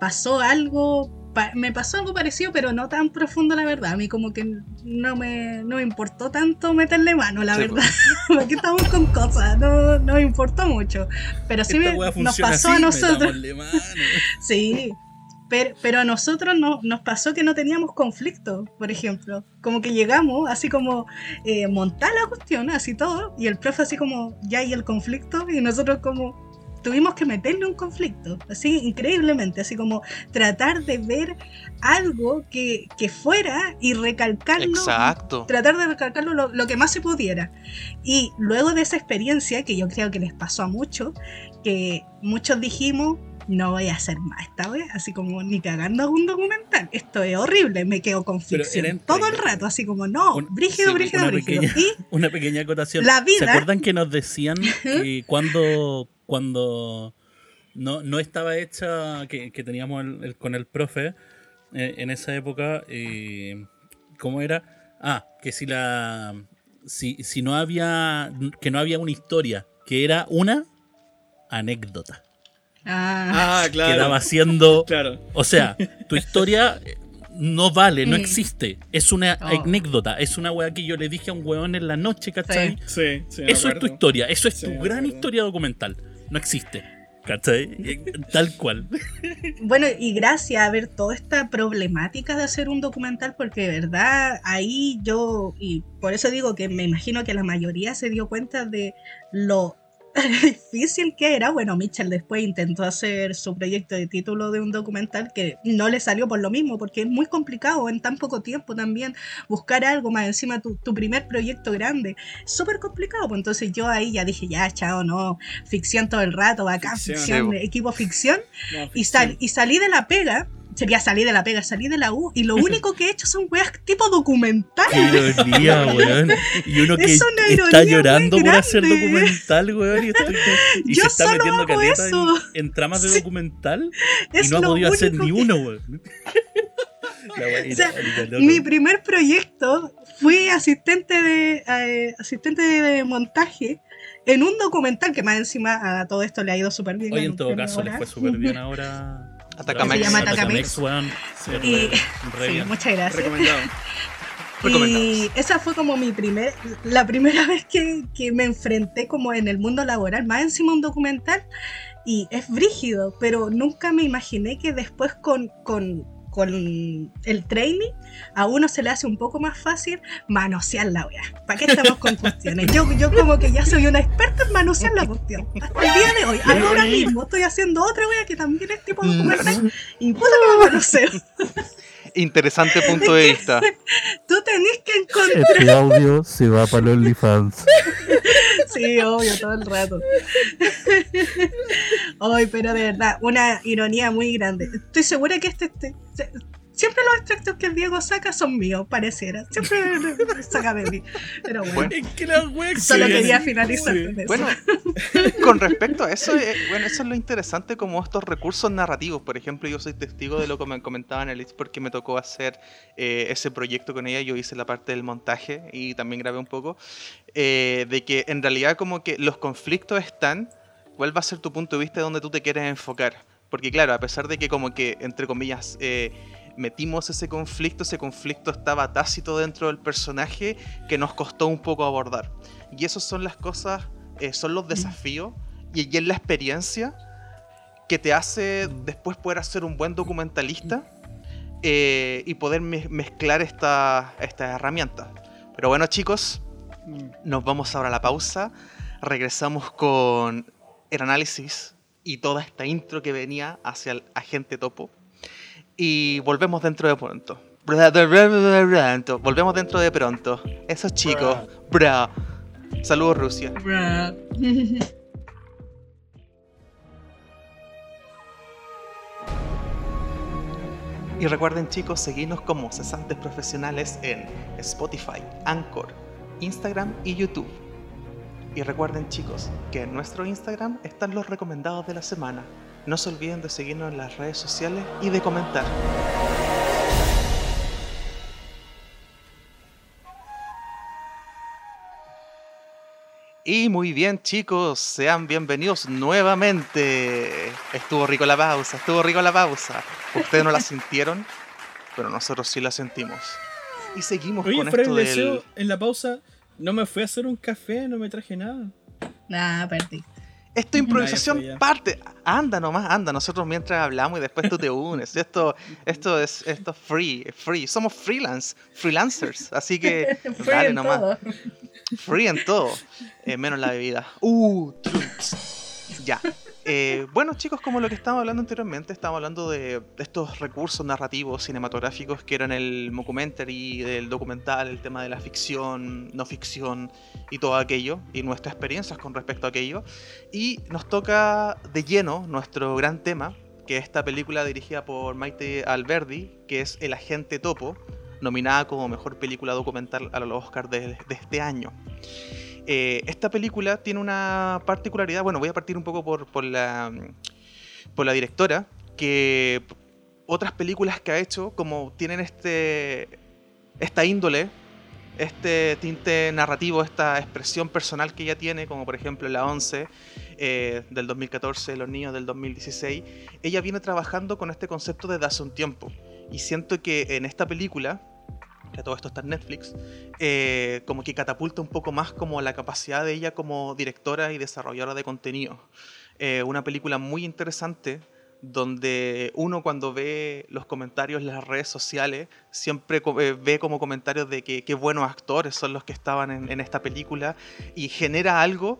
pasó algo, me pasó algo parecido, pero no tan profundo, la verdad. A mí como que no me, no me importó tanto meterle mano, la Sí, verdad. Porque estamos con cosas, no, no me importó mucho. Pero sí me- nos pasó así, a nosotros. metámosle mano. Sí, Pero, pero a nosotros no, nos pasó que no teníamos conflicto, por ejemplo. Como que llegamos, así como eh, montar la cuestión, así todo, y el profe así como, ya hay el conflicto, y nosotros como, tuvimos que meterle un conflicto, así increíblemente, así como tratar de ver algo que, que fuera y recalcarlo. Exacto. Tratar de recalcarlo lo, lo, que más se pudiera. Y luego de esa experiencia, que yo creo que les pasó a muchos, que muchos dijimos, no voy a hacer más esta vez, así como ni cagando un documental. Esto es horrible, me quedo con ficción todo el rato, así como no, un, brígido, sí, brígido, una brígido. Pequeña, y una pequeña acotación. La vida, ¿Se acuerdan que nos decían que cuando, cuando no, no estaba hecha, que, que teníamos el, el, con el profe eh, en esa época, eh, ¿cómo era? Ah, que si la. Si, si no había. que no había una historia, que era una anécdota. Ah, Ah, claro. Quedaba siendo. Claro. O sea, tu historia no vale, no existe. Es una Oh. anécdota. Es una weá que yo le dije a un weón en la noche, ¿cachai? Sí, sí. Eso es tu historia. Eso es Sí, tu gran historia documental. No existe. ¿Cachai? Eh, Tal cual. Bueno, y gracias a ver toda esta problemática de hacer un documental, porque de verdad ahí yo, y por eso digo que me imagino que la mayoría se dio cuenta de lo difícil que era. Bueno, Mitchell después intentó hacer su proyecto de título de un documental que no le salió por lo mismo, porque es muy complicado en tan poco tiempo también buscar algo más encima tu, tu primer proyecto grande. Súper complicado, pues entonces yo ahí ya dije, ya, chao, no, ficción todo el rato, acá, Ficción. ficción, equipo ficción. No, Y, sal- ficción. y salí de la pega, sería salir de la pega, salí de la U, y lo único que he hecho son weas tipo documental. Qué ironía, weón. Y uno que Es está llorando por hacer documental, weón. Y, estoy- y Yo se está solo metiendo hago en, eso. en tramas de Sí. documental Es y no ha podido hacer ni uno, weón. O sea. Mi primer proyecto fui asistente de eh, asistente de montaje en un documental que más encima a todo esto le ha ido súper bien. Oye, en todo caso, ahora. fue súper bien ahora. Atacamex. Se llama Atacamex, weón. Sí. Y- Sí, muchas gracias. Recomendado. Y esa fue como mi primer, la primera vez que, que me enfrenté como en el mundo laboral, más encima un documental, y es brígido, pero nunca me imaginé que después con, con, con el training a uno se le hace un poco más fácil manosear la wea. ¿Para qué estamos con cuestiones? Yo, yo como que ya soy una experta en manosear la cuestión. Hasta el día de hoy, ahora mismo estoy haciendo otra wea que también es tipo documental y puta que manoseo. Interesante punto de vista. Tú tenés que encontrar Este audio se va para los OnlyFans. Sí, obvio, todo el rato. Ay, pero de verdad, una ironía muy grande. Estoy segura que este, este- siempre los extractos que el Diego saca son míos, pareciera. Siempre saca de mí. Pero bueno, Bueno. Es que la solo que- quería finalizar con eso. Bueno, con respecto a eso, eh, bueno, eso es lo interesante como estos recursos narrativos. Por ejemplo, yo soy testigo de lo que me comentaba Annelies porque me tocó hacer eh, ese proyecto con ella. Yo hice la parte del montaje y también grabé un poco. eh, de que en realidad como que los conflictos están, ¿cuál va a ser tu punto de vista de donde tú te quieres enfocar? Porque claro, a pesar de que como que, entre comillas, eh, metimos ese conflicto, ese conflicto estaba tácito dentro del personaje que nos costó un poco abordar. Y esas son las cosas, eh, son los desafíos y, y es la experiencia que te hace después poder hacer un buen documentalista eh, y poder me- mezclar esta- estas herramientas. Pero bueno chicos, Mm. nos vamos ahora a la pausa, regresamos con el análisis y toda esta intro que venía hacia el agente topo y volvemos dentro de pronto. Volvemos dentro de pronto. Esos chicos, bra. Saludos Rusia. Y recuerden chicos, seguirnos como cesantes profesionales en Spotify, Anchor, Instagram y YouTube. Y recuerden chicos, que en nuestro Instagram están los recomendados de la semana. No se olviden de seguirnos en las redes sociales y de comentar. Y muy bien chicos, sean bienvenidos nuevamente. Estuvo rico la pausa, estuvo rico la pausa. Ustedes no la sintieron, pero nosotros sí la sentimos. Y seguimos Oye, con esto del en la pausa no me fui a hacer un café, no me traje nada. Nah, perdí. Esto es improvisación parte. Anda nomás, anda. Nosotros mientras hablamos y después tú te unes. Esto, esto es esto es free, free. Somos freelance, freelancers. Así que Free dale en nomás. todo. Free en todo. Eh, menos la bebida. Uh. Ya. Eh, bueno, chicos, como lo que estábamos hablando anteriormente, estábamos hablando de estos recursos narrativos cinematográficos que eran el mockumentary, del documental, el tema de la ficción, no ficción y todo aquello, y nuestras experiencias con respecto a aquello. Y nos toca de lleno nuestro gran tema, que es esta película dirigida por Maite Alberdi, que es El Agente Topo, nominada como mejor película documental a los Oscars de este año. Eh, esta película tiene una particularidad, bueno, voy a partir un poco por, por la, por la directora, que otras películas que ha hecho, como tienen este, esta índole, este tinte narrativo, esta expresión personal que ella tiene, como por ejemplo La 11 eh, del 2014, Los Niños del 2016, ella viene trabajando con este concepto desde hace un tiempo. Y siento que en esta película, que todo esto está en Netflix, eh, como que catapulta un poco más como la capacidad de ella como directora y desarrolladora de contenido. Eh, una película muy interesante donde uno cuando ve los comentarios en las redes sociales siempre eh, ve como comentarios de que qué buenos actores son los que estaban en, en esta película y genera algo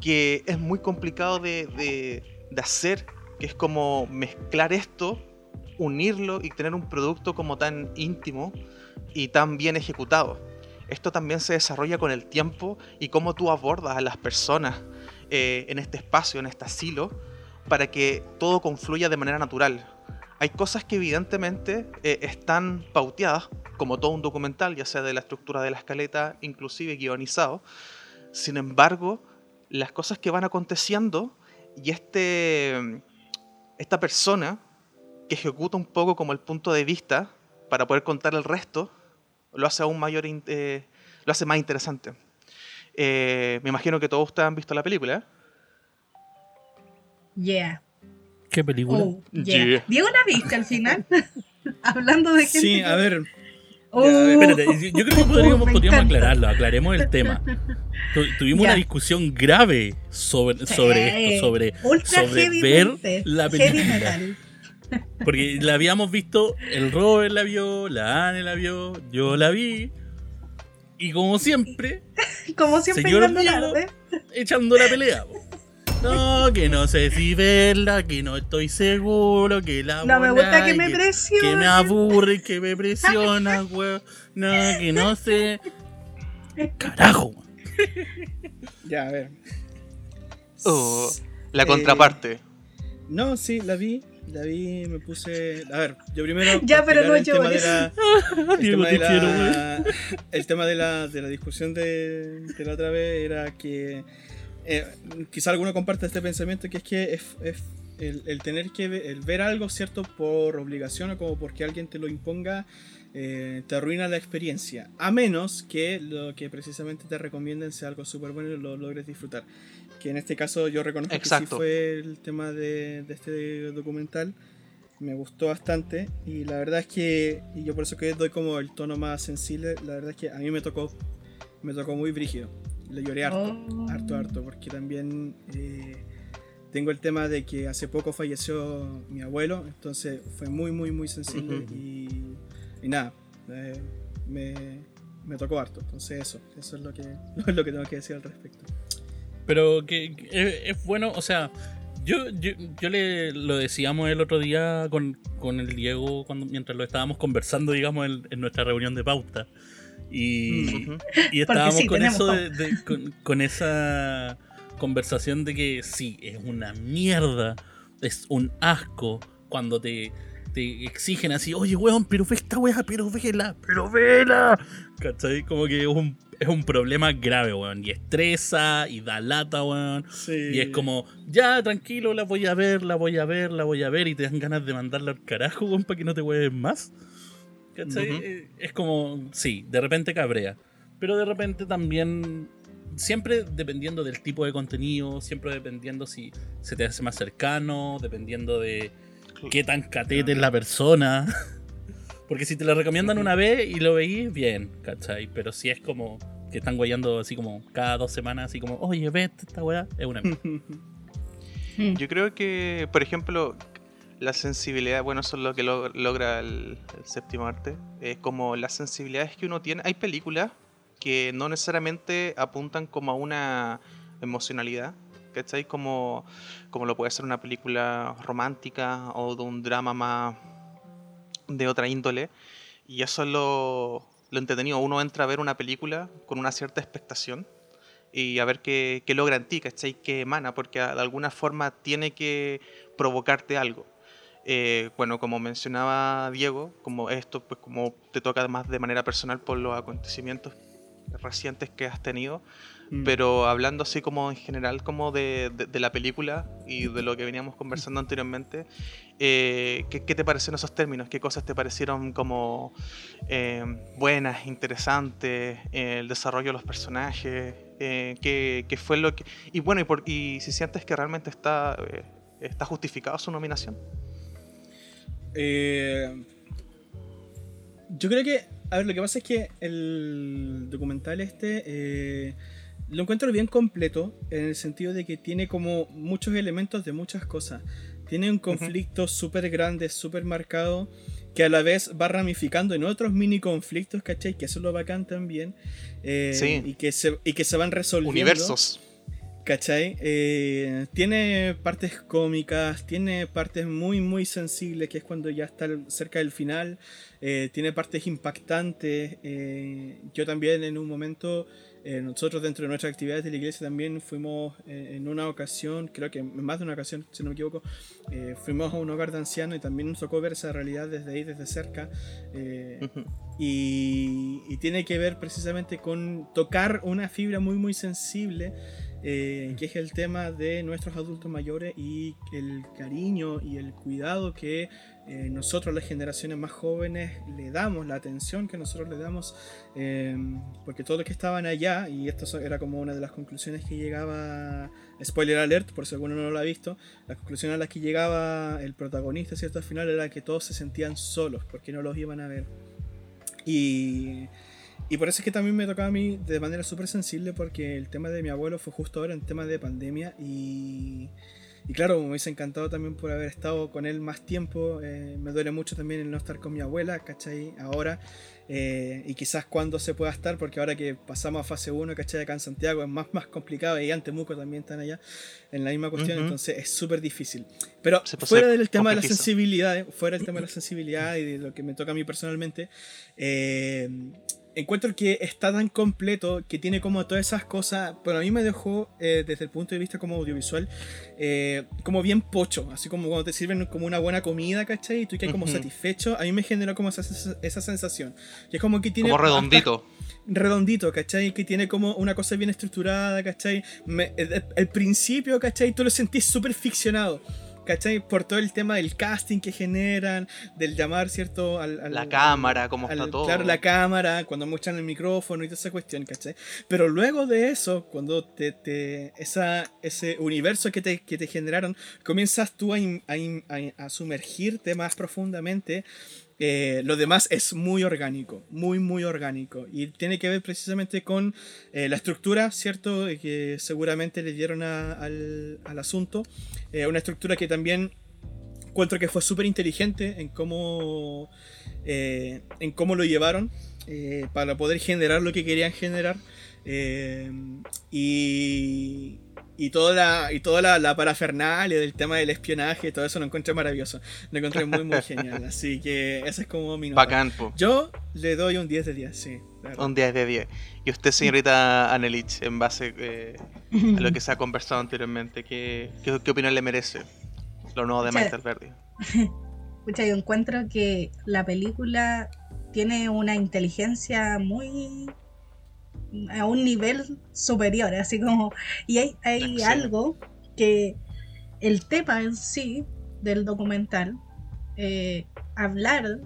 que es muy complicado de, de- de hacer, que es como mezclar esto, unirlo y tener un producto como tan íntimo y tan bien ejecutado. Esto también se desarrolla con el tiempo y cómo tú abordas a las personas eh, en este espacio, en este asilo, para que todo confluya de manera natural. Hay cosas que evidentemente eh, están pauteadas, como todo un documental, ya sea de la estructura de la escaleta, inclusive guionizado. Sin embargo, las cosas que van aconteciendo y este, esta persona que ejecuta un poco como el punto de vista para poder contar el resto, lo hace aún mayor, eh, lo hace más interesante. Eh, me imagino que todos ustedes han visto la película. Yeah. ¿Qué película? Oh, yeah. Yeah. ¿Diego la viste al final? Hablando de gente. Sí, a ver. Oh, Ya, a ver. Espérate, yo creo que podríamos, Me podríamos encanta. aclararlo, aclaremos el tema. Tu- tuvimos una discusión grave sobre, sobre esto, sobre, Ultra sobre ver la heavy película. Porque la habíamos visto, el Robert la vio, la Anne la vio, yo la vi. Y como siempre, Como siempre Señor llegando tarde. echando la pelea. po. No, que no sé si verla, que no estoy seguro, que la No me gusta que me que me aburre, que me presiona, weón. No, que no sé. Carajo, weón. Ya, a ver. Oh, la Eh, contraparte. No, sí, la vi. La vi, me puse. A ver, yo primero. Ya, pero no el tema de llores. el tema te de quiero, la, el tema de la, discusión de, de la otra vez era que eh, quizá alguno comparte este pensamiento que es que es, es el, el tener que ve- el ver algo cierto por obligación o como porque alguien te lo imponga eh, te arruina la experiencia a menos que lo que precisamente te recomienden sea algo súper bueno y lo logres disfrutar que en este caso yo reconozco que Exacto. sí fue el tema de, de este documental me gustó bastante y la verdad es que y yo por eso que doy como el tono más sensible la verdad es que a mí me tocó me tocó muy brígido le lloré harto Oh. harto harto porque también eh, tengo el tema de que hace poco falleció mi abuelo entonces fue muy muy muy sensible Ujú. y, y nada eh, me, me tocó harto entonces eso eso es lo que lo que tengo que decir al respecto Pero que, que es, es bueno, o sea, yo, yo, yo le lo decíamos el otro día con, con el Diego cuando, mientras lo estábamos conversando, digamos, en, en nuestra reunión de pauta. Y, Ujú. y estábamos sí, con eso de, de- con, con esa conversación de que sí, es una mierda, es un asco cuando te, te exigen así, oye weón, pero ve esta weá, pero vela, pero vela. ¿Cachai? Como que es un, es un problema grave, weón. Y estresa, y da lata, weón. sí Y es como, ya, tranquilo, la voy a ver, la voy a ver, la voy a ver, y te dan ganas de mandarla al carajo, weón, para que no te hueven más. ¿Cachai? Ujú. Eh, Es como, sí, de repente cabrea. Pero de repente también, siempre dependiendo del tipo de contenido, siempre dependiendo si se te hace más cercano, dependiendo de qué tan catete es la persona. Porque si te lo recomiendan una vez y lo veís, bien, ¿cachai? Pero si es como que están guayando así como cada dos semanas, así como, oye, vete esta weá, es una. Yo creo que, por ejemplo, la sensibilidad, bueno, eso es lo que lo- logra el, el séptimo arte, es como las sensibilidades que uno tiene. Hay películas que no necesariamente apuntan como a una emocionalidad, ¿cachai? Como, como lo puede ser una película romántica o de un drama más de otra índole. Y eso es lo, lo entretenido. Uno entra a ver una película con una cierta expectación y a ver qué, qué logra en ti, ¿cachai? Qué emana, porque de alguna forma tiene que provocarte algo. Eh, bueno, como mencionaba Diego, como esto, pues como te toca más de manera personal por los acontecimientos recientes que has tenido, Mm. pero hablando así como en general como de, de- de la película y de lo que veníamos conversando anteriormente, eh, ¿qué, qué te parecieron esos términos? ¿Qué cosas te parecieron como eh, buenas, interesantes? eh, el desarrollo de los personajes, ¿qué, qué fue lo que... Y bueno, y, por- y si sientes que realmente está, está justificado su nominación. Eh, yo creo que, a ver, lo que pasa es que el documental este eh, lo encuentro bien completo en el sentido de que tiene como muchos elementos de muchas cosas. Tiene un conflicto súper grande, súper marcado, que a la vez va ramificando en otros mini conflictos, ¿cachai? Que eso es lo bacán también. eh, Sí. y, que se, y que se van resolviendo. Universos. ¿Cachai? Eh, tiene partes cómicas, tiene partes muy, muy sensibles, que es cuando ya está cerca del final. eh, tiene partes impactantes. eh, yo también en un momento, eh, nosotros dentro de nuestras actividades de la iglesia también fuimos eh, en una ocasión, creo que en más de una ocasión, si no me equivoco, eh, fuimos a un hogar de ancianos y también nos tocó ver esa realidad desde ahí, desde cerca. eh, Ujú. y, y tiene que ver precisamente con tocar una fibra muy muy sensible eh, que es el tema de nuestros adultos mayores y el cariño y el cuidado que eh, nosotros las generaciones más jóvenes le damos, la atención que nosotros le damos, eh, porque todos los que estaban allá, y esto era como una de las conclusiones que llegaba, spoiler alert, por si alguno no lo ha visto, la conclusión a la que llegaba el protagonista, ¿cierto? Al final era que todos se sentían solos, porque no los iban a ver. Y, y por eso es que también me tocaba a mí de manera súper sensible porque el tema de mi abuelo fue justo ahora en tema de pandemia y, y claro, me hubiese encantado también por haber estado con él más tiempo. eh, me duele mucho también el no estar con mi abuela, ¿cachai? Ahora. eh, y quizás cuando se pueda estar, porque ahora que pasamos a fase 1, ¿cachai? Acá en Santiago es más, más complicado y en Temuco también están allá en la misma cuestión, entonces es súper difícil. Pero fuera del tema de la sensibilidad, eh, fuera del tema de la sensibilidad y de lo que me toca a mí personalmente, eh, encuentro que está tan completo que tiene como todas esas cosas, pero a mí me dejó eh, desde el punto de vista como audiovisual eh, como bien pocho, así como cuando te sirven como una buena comida, ¿cachai? Y tú quedas como satisfecho, a mí me generó como esa, esa sensación. Que es como que tiene... Como redondito. redondito, ¿cachai? Que tiene como una cosa bien estructurada, ¿cachai? Me- el, el principio, ¿cachai? Tú lo sentís súper ficcionado, ¿cachai? Por todo el tema del casting que generan, del llamar, ¿cierto? Al, al- La cámara, cómo al- está todo. Claro, la cámara, cuando muestran el micrófono y toda esa cuestión, ¿cachai? Pero luego de eso, cuando te, te- esa, ese universo que te, que te generaron, comienzas tú a, in- a in- a- a sumergirte más profundamente. Eh, lo demás es muy orgánico, muy, muy orgánico. Y tiene que ver precisamente con eh, la estructura, ¿cierto? Eh, Que seguramente le dieron al, al asunto. Una estructura que también encuentro que fue súper inteligente en cómo, en cómo lo llevaron para poder generar lo que querían generar. Y, y toda, la, y toda la, la parafernalia del tema del espionaje, todo eso lo encontré maravilloso. Lo encontré muy, muy genial. Así que esa es como mi nota. Bacán, po. Yo le doy un 10 de 10, sí. Un 10 de 10. Y usted, señorita Anelich, en base eh, a lo que se ha conversado anteriormente, ¿qué, qué, qué opinión le merece lo nuevo de. Master Verdi? Pucha, yo encuentro que la película tiene una inteligencia muy a un nivel superior, así como y hay, hay algo que el tema en sí del documental eh, hablar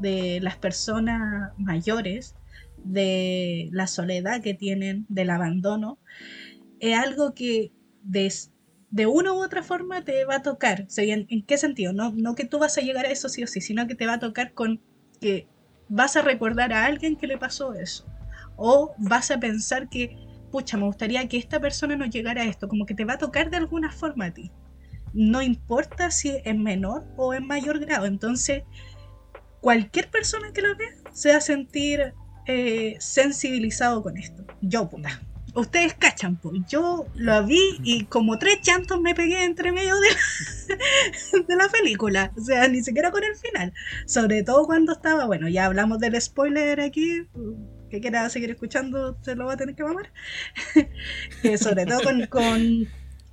de las personas mayores, de la soledad que tienen, del abandono, es algo que des- de una u otra forma te va a tocar. O sea, ¿en, en qué sentido? No, no que tú vas a llegar a eso sí o sí, sino que te va a tocar con que vas a recordar a alguien que le pasó eso. O vas a pensar que, pucha, me gustaría que esta persona no llegara a esto, como que te va a tocar de alguna forma a ti. no importa si es menor o en mayor grado. Entonces, cualquier persona que lo vea se va a sentir eh, sensibilizado con esto. Yo, puta. Ustedes cachan, pues. Yo lo vi y como tres llantos me pegué entre medio de la, de la película. O sea, ni siquiera con el final. Sobre todo cuando estaba, bueno, ya hablamos del spoiler aquí. Que quiera seguir escuchando, se lo va a tener que mamar. Eh, sobre todo con, con,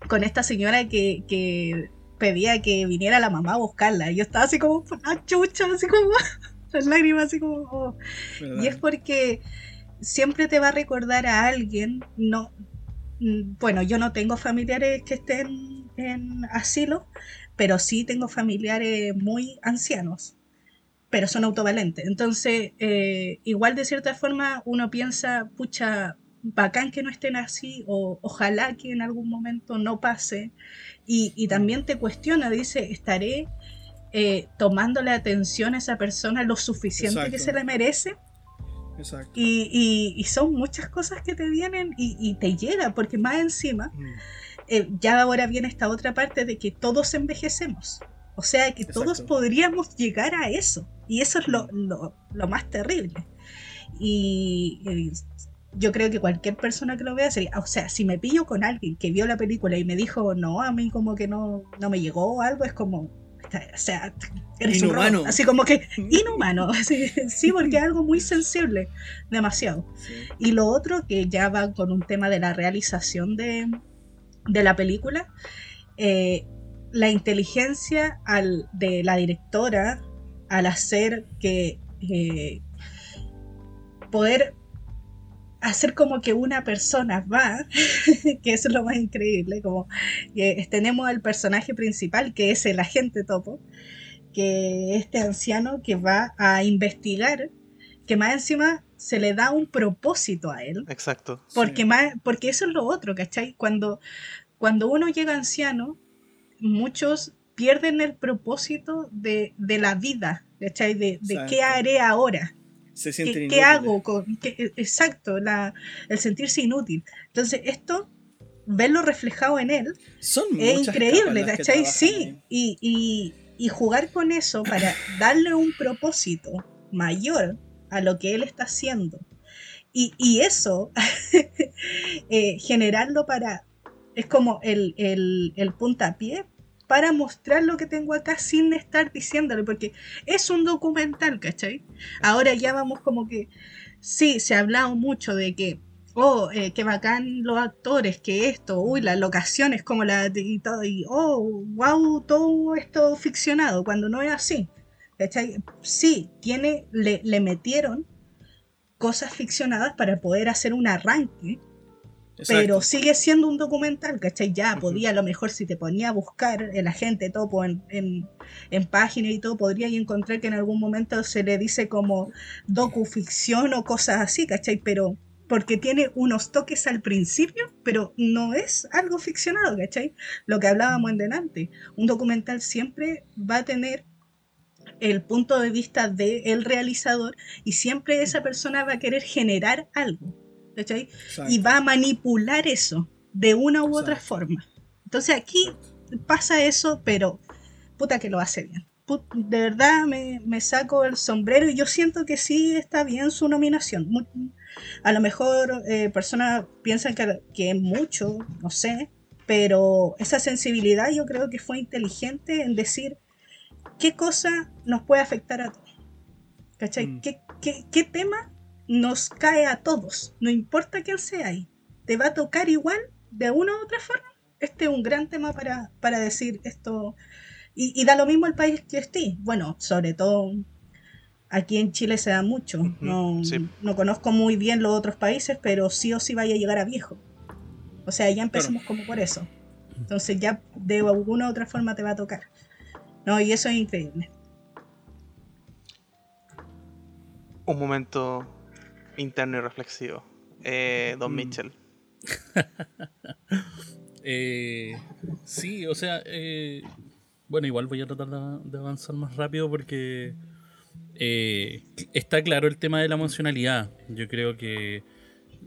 con esta señora que, que pedía que viniera la mamá a buscarla. Y yo estaba así como, ah, chucha, así como, las lágrimas, así como. oh. Y es porque siempre te va a recordar a alguien, no. Bueno, yo no tengo familiares que estén en asilo, pero sí tengo familiares muy ancianos, pero son autovalentes. Entonces, eh, igual de cierta forma uno piensa, pucha, bacán que no estén así, o ojalá que en algún momento no pase. Y, y también te cuestiona, dice, estaré eh, tomándole atención a esa persona lo suficiente que se le merece. Exacto. Y, y- y son muchas cosas que te vienen y, y te llega, porque más encima, Mm. eh, ya ahora viene esta otra parte de que todos envejecemos. O sea, que todos podríamos llegar a eso. Y eso es lo, lo- lo más terrible. Y yo creo que cualquier persona que lo vea sería, o sea, si me pillo con alguien que vio la película y me dijo, no, a mí como que no, no me llegó o algo, es como, o sea, eres un Inhumano. robot. Así como que inhumano. así, sí, porque es algo muy sensible, demasiado. Sí. Y lo otro, que ya va con un tema de la realización de, de la película, eh, la inteligencia al- de la directora al hacer que eh, poder hacer como que una persona va, que eso es lo más increíble, como que tenemos al personaje principal, que es el agente topo, que este anciano que va a investigar, que más encima se le da un propósito a él, Exacto. porque, Sí. más, porque eso es lo otro, ¿cachai? Cuando, cuando uno llega anciano, muchos pierden el propósito de, de la vida, ¿cachai? De, de qué haré ahora, Se qué, qué hago, con, qué- exacto, la, el sentirse inútil. Entonces, esto, verlo reflejado en él, Son es increíble, ¿cachai? Sí, y, y, y jugar con eso para darle un propósito mayor a lo que él está haciendo. Y, y eso, eh, generarlo para, es como el, el, el puntapié para mostrar lo que tengo acá sin estar diciéndole, porque es un documental, ¿cachai? Ahora ya vamos como que, sí, se ha hablado mucho de que oh, eh, qué bacán los actores, que esto, uy, las locaciones como la y todo, y oh, wow, todo esto ficcionado, cuando no es así. ¿cachai? Sí, tiene, le, le metieron cosas ficcionadas para poder hacer un arranque, Exacto. pero sigue siendo un documental, ¿cachai? Ya podía, a lo mejor si te ponía a buscar el agente topo en, en, en página y todo, podría encontrar que en algún momento se le dice como docuficción o cosas así, ¿cachai? Pero porque tiene unos toques al principio, pero no es algo ficcionado, ¿cachai? Lo que hablábamos en delante, un documental siempre va a tener el punto de vista del realizador y siempre esa persona va a querer generar algo, ¿cachai? Exacto. y va a manipular eso de una u otra Exacto. forma. Entonces aquí pasa eso, pero puta que lo hace bien. Put- de verdad me, me saco el sombrero y yo siento que sí está bien su nominación. Mu- a lo mejor eh, personas piensan que, que es mucho, no sé, pero esa sensibilidad yo creo que fue inteligente en decir qué cosa nos puede afectar a todos. ¿Cachai? Mm. ¿Qué, qué, qué tema nos cae a todos? No importa quién sea ahí. Te va a tocar igual, de una u otra forma. Este es un gran tema para, para decir esto. Y, y da lo mismo el país que esté. Bueno, sobre todo aquí en Chile se da mucho. No, sí. no conozco muy bien los otros países, pero sí o sí vaya a llegar a viejo. O sea, ya empecemos como por eso. Entonces ya de alguna u otra forma te va a tocar. No, y eso es increíble. Un momento interno y reflexivo. Eh, Don Mm. Mitchell. Eh, sí, o sea, eh, bueno, igual voy a tratar de, avanzar más rápido porque eh, está claro el tema de la emocionalidad. Yo creo que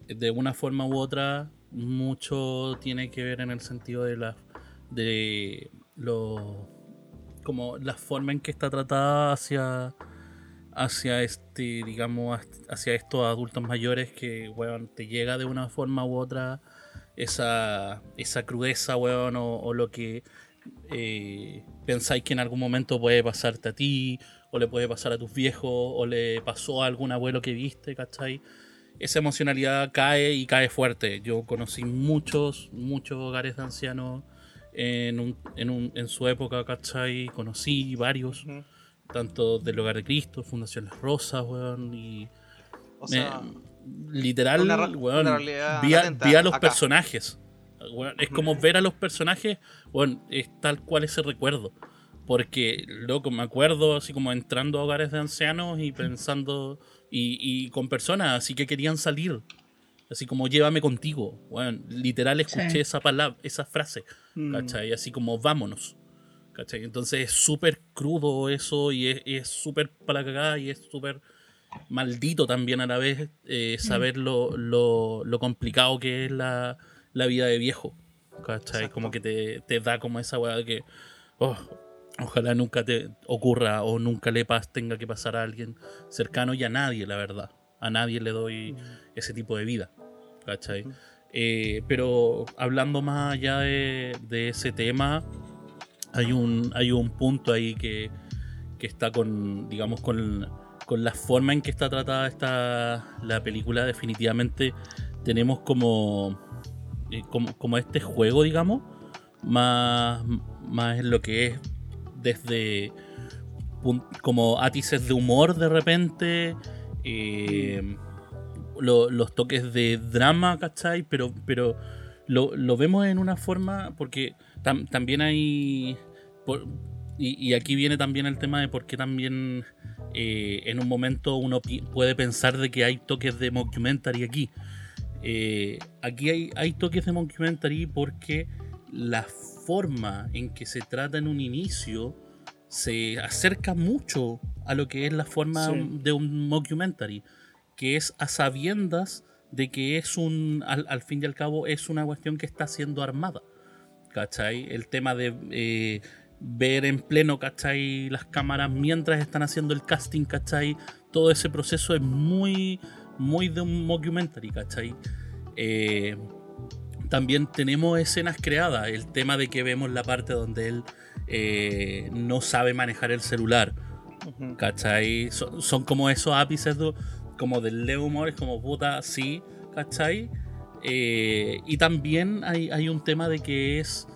de una forma u otra mucho tiene que ver en el sentido de la de lo como la forma en que está tratada hacia hacia este digamos hacia estos adultos mayores que weón, te llega de una forma u otra esa esa crudeza o, lo que eh, pensáis que en algún momento puede pasarte a ti o le puede pasar a tus viejos o le pasó a algún abuelo que viste ¿cachai? esa emocionalidad cae y cae fuerte yo conocí muchos muchos hogares de ancianos en, un- en, un- en su época, ¿cachai? Conocí varios. Tanto del Hogar de Cristo, Fundación Las Rosas, weón, y O me- sea, literal, una weón, una vi, a, latente vi a los acá. personajes. weón, es como ver a los personajes, weón, es tal cual ese recuerdo. Porque, loco, me acuerdo así como entrando a hogares de ancianos y pensando, y, y con personas así que querían salir. Así como llévame contigo. Weón, literal escuché Sí. esa palabra, esa frase. Mm. ¿cachai? Así como vámonos. ¿Cachai? Entonces es súper crudo eso y es- súper para cagada y es súper maldito también a la vez eh, saber lo, lo- lo complicado que es la, la vida de viejo. ¿cachai? Exacto. Como que te, te da como esa weá de que oh, ojalá nunca te ocurra o nunca le pas, tenga que pasar a alguien cercano y a nadie, la verdad. A nadie le doy ese tipo de vida. ¿cachai? Eh, pero hablando más allá de, de ese tema, hay un, hay un punto ahí que, que está con, digamos, con, con la forma en que está tratada esta, la película. Definitivamente tenemos como, eh, como, como este juego, digamos, más, más en lo que es desde como átices de humor de repente. eh, lo- los toques de drama, ¿cachai? Pero, pero lo, lo vemos en una forma, porque tam- también hay... por- y, y aquí viene también el tema de por qué también eh, en un momento uno pi- puede pensar de que hay toques de mockumentary aquí. Eh, aquí hay, hay toques de mockumentary porque la forma en que se trata en un inicio se acerca mucho a lo que es la forma Sí. de un mockumentary que es a sabiendas de que es un, al, al fin y al cabo, es una cuestión que está siendo armada. ¿Cachai? El tema de eh, ver en pleno, ¿cachai? Las cámaras mientras están haciendo el casting, ¿cachai? Todo ese proceso es muy, muy de un mockumentary, ¿cachai? Eh, también tenemos escenas creadas, el tema de que vemos la parte donde él eh, no sabe manejar el celular. ¿cachai? Son, son como esos ápices como del leo humor, es como puta, sí, ¿cachai? Eh, y también hay, hay un tema de que es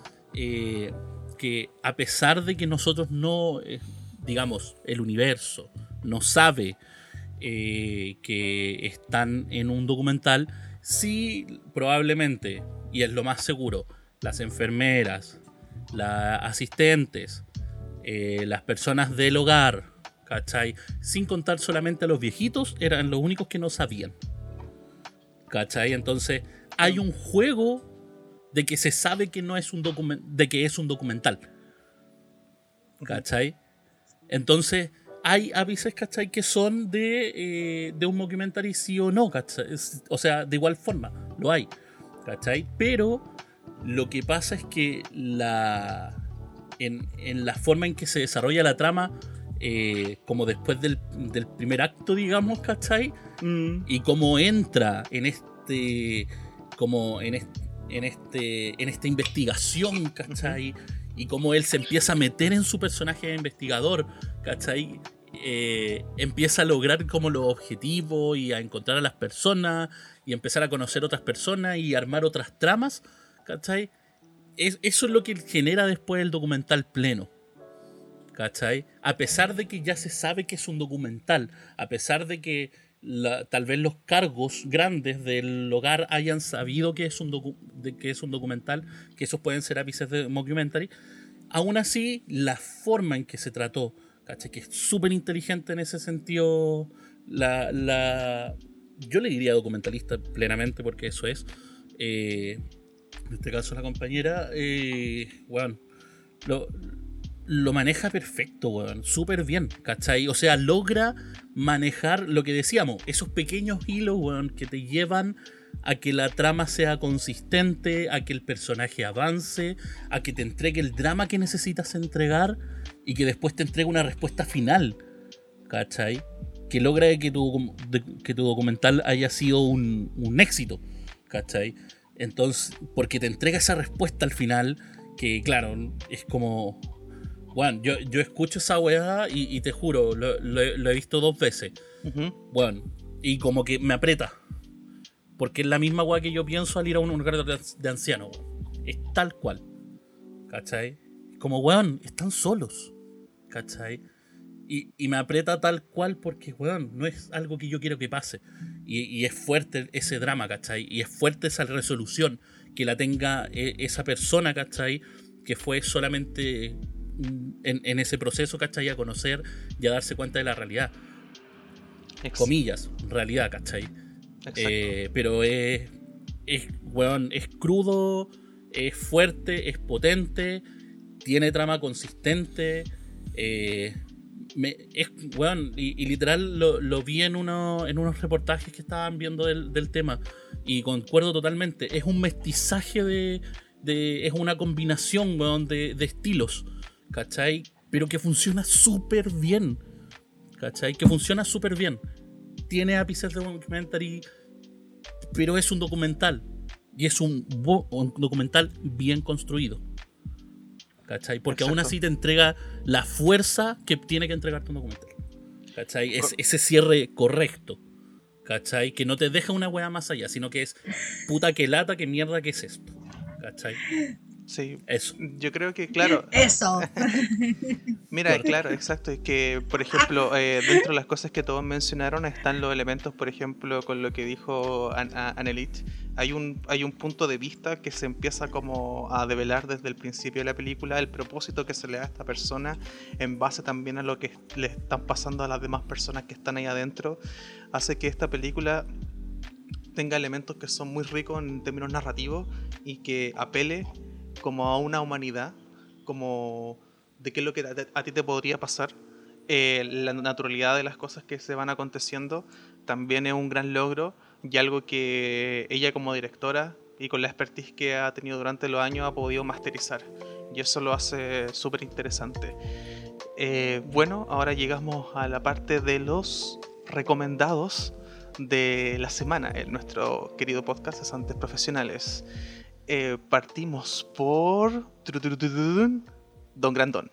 que a pesar de que nosotros no, eh, digamos, el universo no sabe eh, que están en un documental, sí probablemente, y es lo más seguro, las enfermeras, las asistentes, eh, las personas del hogar, ¿cachai? Sin contar solamente a los viejitos, eran los únicos que no sabían. ¿Cachai? Entonces, hay un juego de que se sabe que no es un documental, de que es un documental. ¿Cachai? Entonces, hay avisos, ¿cachai? Que son de, eh, de un documentary sí o no, ¿cachai? Es- O sea, de igual forma, lo hay. ¿Cachai? Pero lo que pasa es que la. En, en la forma en que se desarrolla la trama, eh, como después del, del primer acto, digamos, ¿cachai? Mm. y cómo entra en este como en este en este en esta investigación ¿cachai? y cómo él se empieza a meter en su personaje de investigador ¿cachai? Eh, empieza a lograr como los objetivos y a encontrar a las personas y empezar a conocer otras personas y armar otras tramas ¿cachai? Es- eso es lo que genera después el documental pleno ¿cachai? A pesar de que ya se sabe que es un documental, a pesar de que la- tal vez los cargos grandes del hogar hayan sabido que es un, docu- de que es un documental, que esos pueden ser ápices de mockumentary, aún así la forma en que se trató, ¿cachai? Que es súper inteligente en ese sentido, la, la- yo le diría documentalista plenamente porque eso es. eh, en este caso la compañera, eh, bueno, lo, lo maneja perfecto, weón. Súper bien, ¿cachai? O sea, logra manejar lo que decíamos, esos pequeños hilos, que te llevan a que la trama sea consistente, a que el personaje avance, a que te entregue el drama que necesitas entregar y que después te entregue una respuesta final. ¿Cachai? Que logra que tu, que tu documental haya sido un, un éxito. ¿Cachai? Entonces, porque te entrega esa respuesta al final, que claro, es como... Bueno, yo, yo escucho esa weá y, y te juro, lo, lo- lo he visto dos veces. Bueno, y como que me aprieta. Porque es la misma weá que yo pienso al ir a un lugar de, weón. Es tal cual. ¿Cachai? Como, weón, están solos. ¿Cachai? Y, y me aprieta tal cual porque, weón, no es algo que yo quiero que pase. Y, y es fuerte ese drama, ¿cachai? Y es fuerte esa resolución que la tenga eh, esa persona, ¿cachai? Que fue solamente en, en ese proceso, ¿cachai? A conocer y a darse cuenta de la realidad. Comillas, realidad, ¿cachai? Eh, pero es, es, weón, es crudo, es fuerte, es potente, tiene trama consistente. eh, me- es, weón, y, y literal lo, lo vi en, uno, en unos reportajes que estaban viendo del, del tema y concuerdo totalmente. Es un mestizaje de. de- es una combinación, weón, de, de estilos, ¿cachai? Pero que funciona súper bien, ¿cachai? Que funciona súper bien. Tiene ápices de documentary, pero es un documental. Y es un, documental bien construido. ¿Cachai? Porque aún Exacto. así te entrega la fuerza que tiene que entregarte un documental. ¿Cachai? Es, ese cierre correcto. ¿Cachai? Que no te deja una wea más allá, sino que es puta que lata, que mierda que es esto. ¿Cachai? Sí. Eso. Yo creo que, claro, Eso. Mira, Claro. claro, exacto. Es que, por ejemplo, eh, dentro de las cosas que todos mencionaron están los elementos, por ejemplo, con lo que dijo An Anelit. Hay un, hay un punto de vista que se empieza como a develar desde el principio de la película, el propósito que se le da a esta persona en base también a lo que le están pasando a las demás personas que están ahí adentro, hace que esta película tenga elementos que son muy ricos en términos narrativos y que apele como a una humanidad, como de qué es lo que a, ti te podría pasar, eh, la naturalidad de las cosas que se van aconteciendo, también es un gran logro y algo que ella como directora y con la expertise que ha tenido durante los años ha podido masterizar. Y eso lo hace súper interesante. Eh, bueno, ahora llegamos a la parte de los recomendados de la semana en nuestro querido podcast Cesantes Profesionales. Eh, partimos por Don Grandón.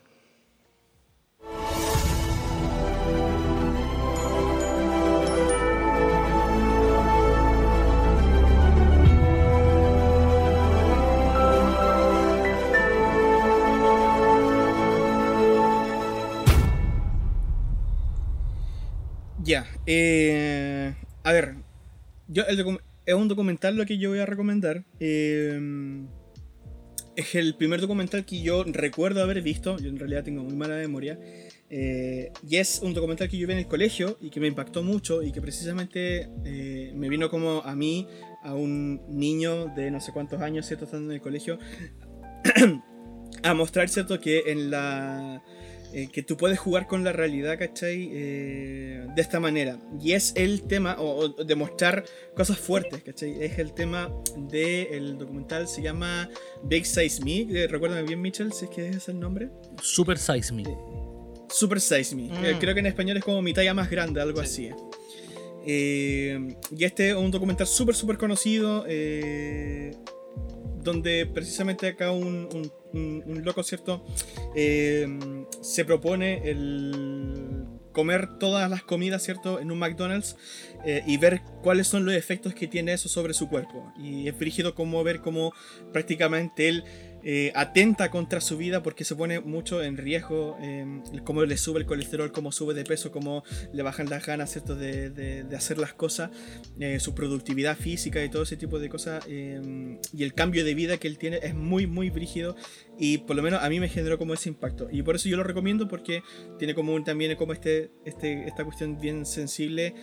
Ya, eh, a ver, yo el es un documental lo que yo voy a recomendar. eh, es el primer documental que yo recuerdo haber visto, yo en realidad tengo muy mala memoria. eh, y es un documental que yo vi en el colegio y que me impactó mucho y que precisamente eh, me vino como a mí, a un niño de no sé cuántos años, ¿cierto? Estando en el colegio, a mostrar, ¿cierto? Que en la eh, que tú puedes jugar con la realidad, ¿cachai? Eh, de esta manera. Y es el tema, o, o demostrar cosas fuertes, ¿cachai? Es el tema del documental, se llama Big Size Me. Eh, Recuérdame bien, Mitchell, si es que ese es el nombre. Super Size Me. Super Size Me. Eh, Mm. creo que en español es como mi talla más grande, algo Sí. así. Y este es un documental súper, súper conocido. eh, donde precisamente acá un, un- loco, ¿cierto? Eh, se propone el comer todas las comidas, ¿cierto? En un McDonald's eh, y ver cuáles son los efectos que tiene eso sobre su cuerpo. Y es frígido como ver cómo prácticamente él eh, atenta contra su vida porque se pone mucho en riesgo, eh, cómo le sube el colesterol, cómo sube de peso, cómo le bajan las ganas, ¿cierto? De, hacer las cosas, eh, su productividad física y todo ese tipo de cosas. eh, y el cambio de vida que él tiene es muy, muy brígido y por lo menos a mí me generó como ese impacto. Y por eso yo lo recomiendo porque tiene como también como este, este, esta cuestión bien sensible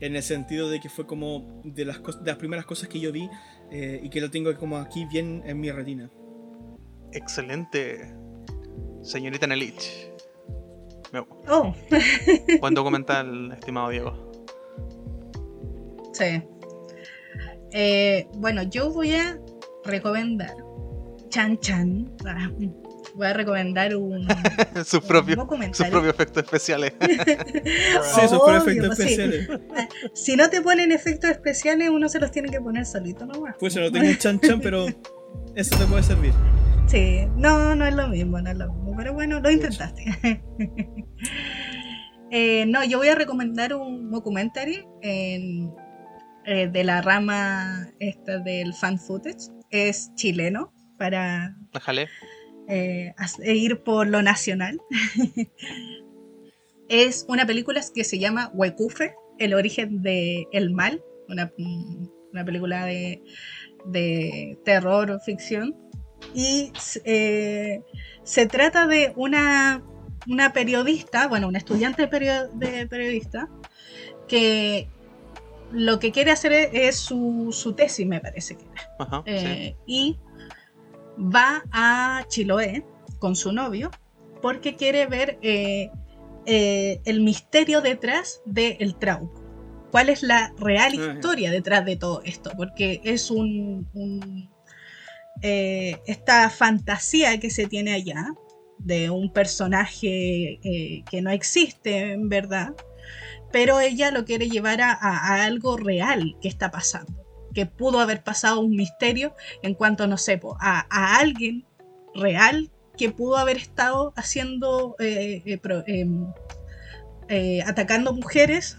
en el sentido de que fue como de las, de primeras cosas que yo vi y que lo tengo como aquí bien en mi retina. Excelente. Señorita Nelich. Me- Oh, Buen documental, estimado Diego. sí. Eh, bueno, yo voy a recomendar. Chan Chan. Ah, Voy a recomendar un, sus un propios propios efectos especiales. Sí, sus Obvio, efectos sí. especiales. Si no te ponen efectos especiales, uno se los tiene que poner solito nomás. Pues yo no tengo un chan chan, pero eso te puede servir. Sí, no, no es lo mismo, no es lo mismo. Pero bueno, lo intentaste. Eh, no, yo voy a recomendar un documentary en- eh, de la rama esta del fan footage. Es chileno para Déjale. eh, hace- ir por lo nacional. es una película que se llama Huecufe, el origen del mal, una, una película de, de terror o ficción. Y eh, se trata de una, una periodista, bueno, una estudiante de, perio- de periodista, que lo que quiere hacer es, es su, su tesis, me parece que era. Ajá, sí. Eh, y va a Chiloé con su novio porque quiere ver eh, el misterio detrás del trauma. ¿Cuál es la real historia detrás de todo esto? Porque es un, un, eh, esta fantasía que se tiene allá de un personaje eh, que no existe en verdad, pero ella lo quiere llevar a, algo real que está pasando, que pudo haber pasado un misterio en cuanto, no sé, a, a alguien real que pudo haber estado haciendo, eh, eh, pro- em, atacando mujeres.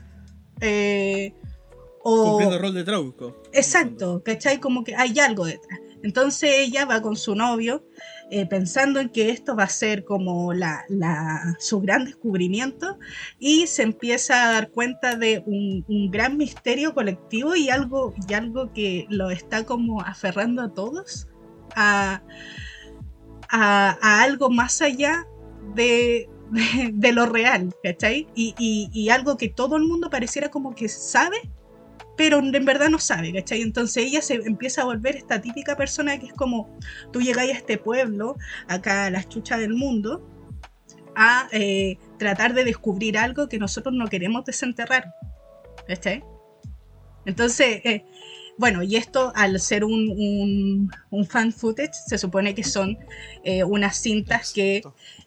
Eh, o, Cumpliendo el rol de Trauco. Exacto, ¿cachai? Como que hay algo detrás. Entonces ella va con su novio eh, pensando en que esto va a ser como la, la- su gran descubrimiento y se empieza a dar cuenta de un, un gran misterio colectivo y algo, y algo que lo está como aferrando a todos a, a- a algo más allá de, de, lo real, ¿cachai? Y, y- y algo que todo el mundo pareciera como que sabe, pero en verdad no sabe, ¿cachai? Entonces ella se empieza a volver esta típica persona que es como, tú llegáis a este pueblo, acá a las chuchas del mundo, a eh, tratar de descubrir algo que nosotros no queremos desenterrar, ¿cachai? Entonces, eh, bueno, y esto al ser un, un, un fan footage, se supone que son eh, unas cintas que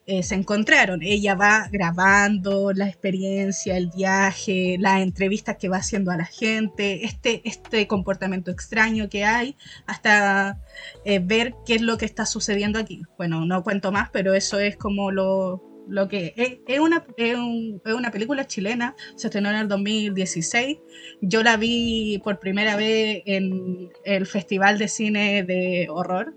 eh, se encontraron. Ella va grabando la experiencia, el viaje, las entrevistas que va haciendo a la gente, este, este comportamiento extraño que hay, hasta eh, ver qué es lo que está sucediendo aquí. Bueno, no cuento más, pero eso es como lo, lo que es, es una, es, un- es una película chilena, se estrenó en el 2016. Yo la vi por primera vez en el Festival de Cine de Horror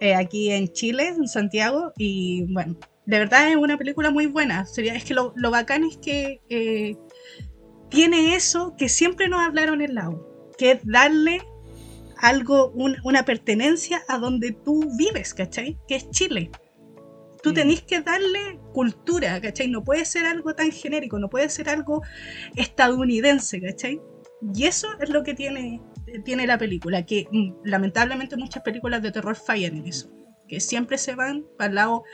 eh, aquí en Chile, en Santiago, y bueno, de verdad es una película muy buena. Sería, es que lo, lo bacán es que eh, tiene eso que siempre nos hablaron en la U, que es darle algo, un- una pertenencia a donde tú vives, ¿cachai? Que es Chile. Tú Mm. tenés que darle cultura, ¿cachai? No puede ser algo tan genérico, no puede ser algo estadounidense, ¿cachai? Y eso es lo que tiene, tiene la película, que mm, lamentablemente muchas películas de terror fallan en eso, que siempre se van para el lado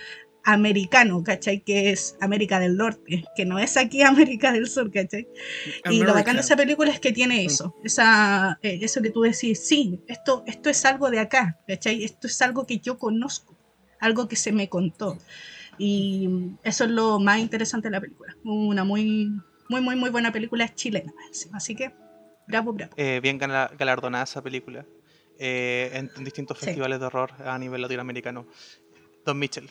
americano, ¿cachai? Que es América del Norte, que no es aquí América del Sur, ¿cachai? Y lo bacán de esa película es que tiene eso, esa, eh, eso que tú decís, sí, esto, esto es algo de acá, ¿cachai? Esto es algo que yo conozco, algo que se me contó. Y eso es lo más interesante de la película. Una muy, muy, muy, muy buena película chilena. Así que, bravo, bravo. Eh, bien gala- galardonada esa película eh, en, en distintos Sí. festivales de horror a nivel latinoamericano. Don Mitchell.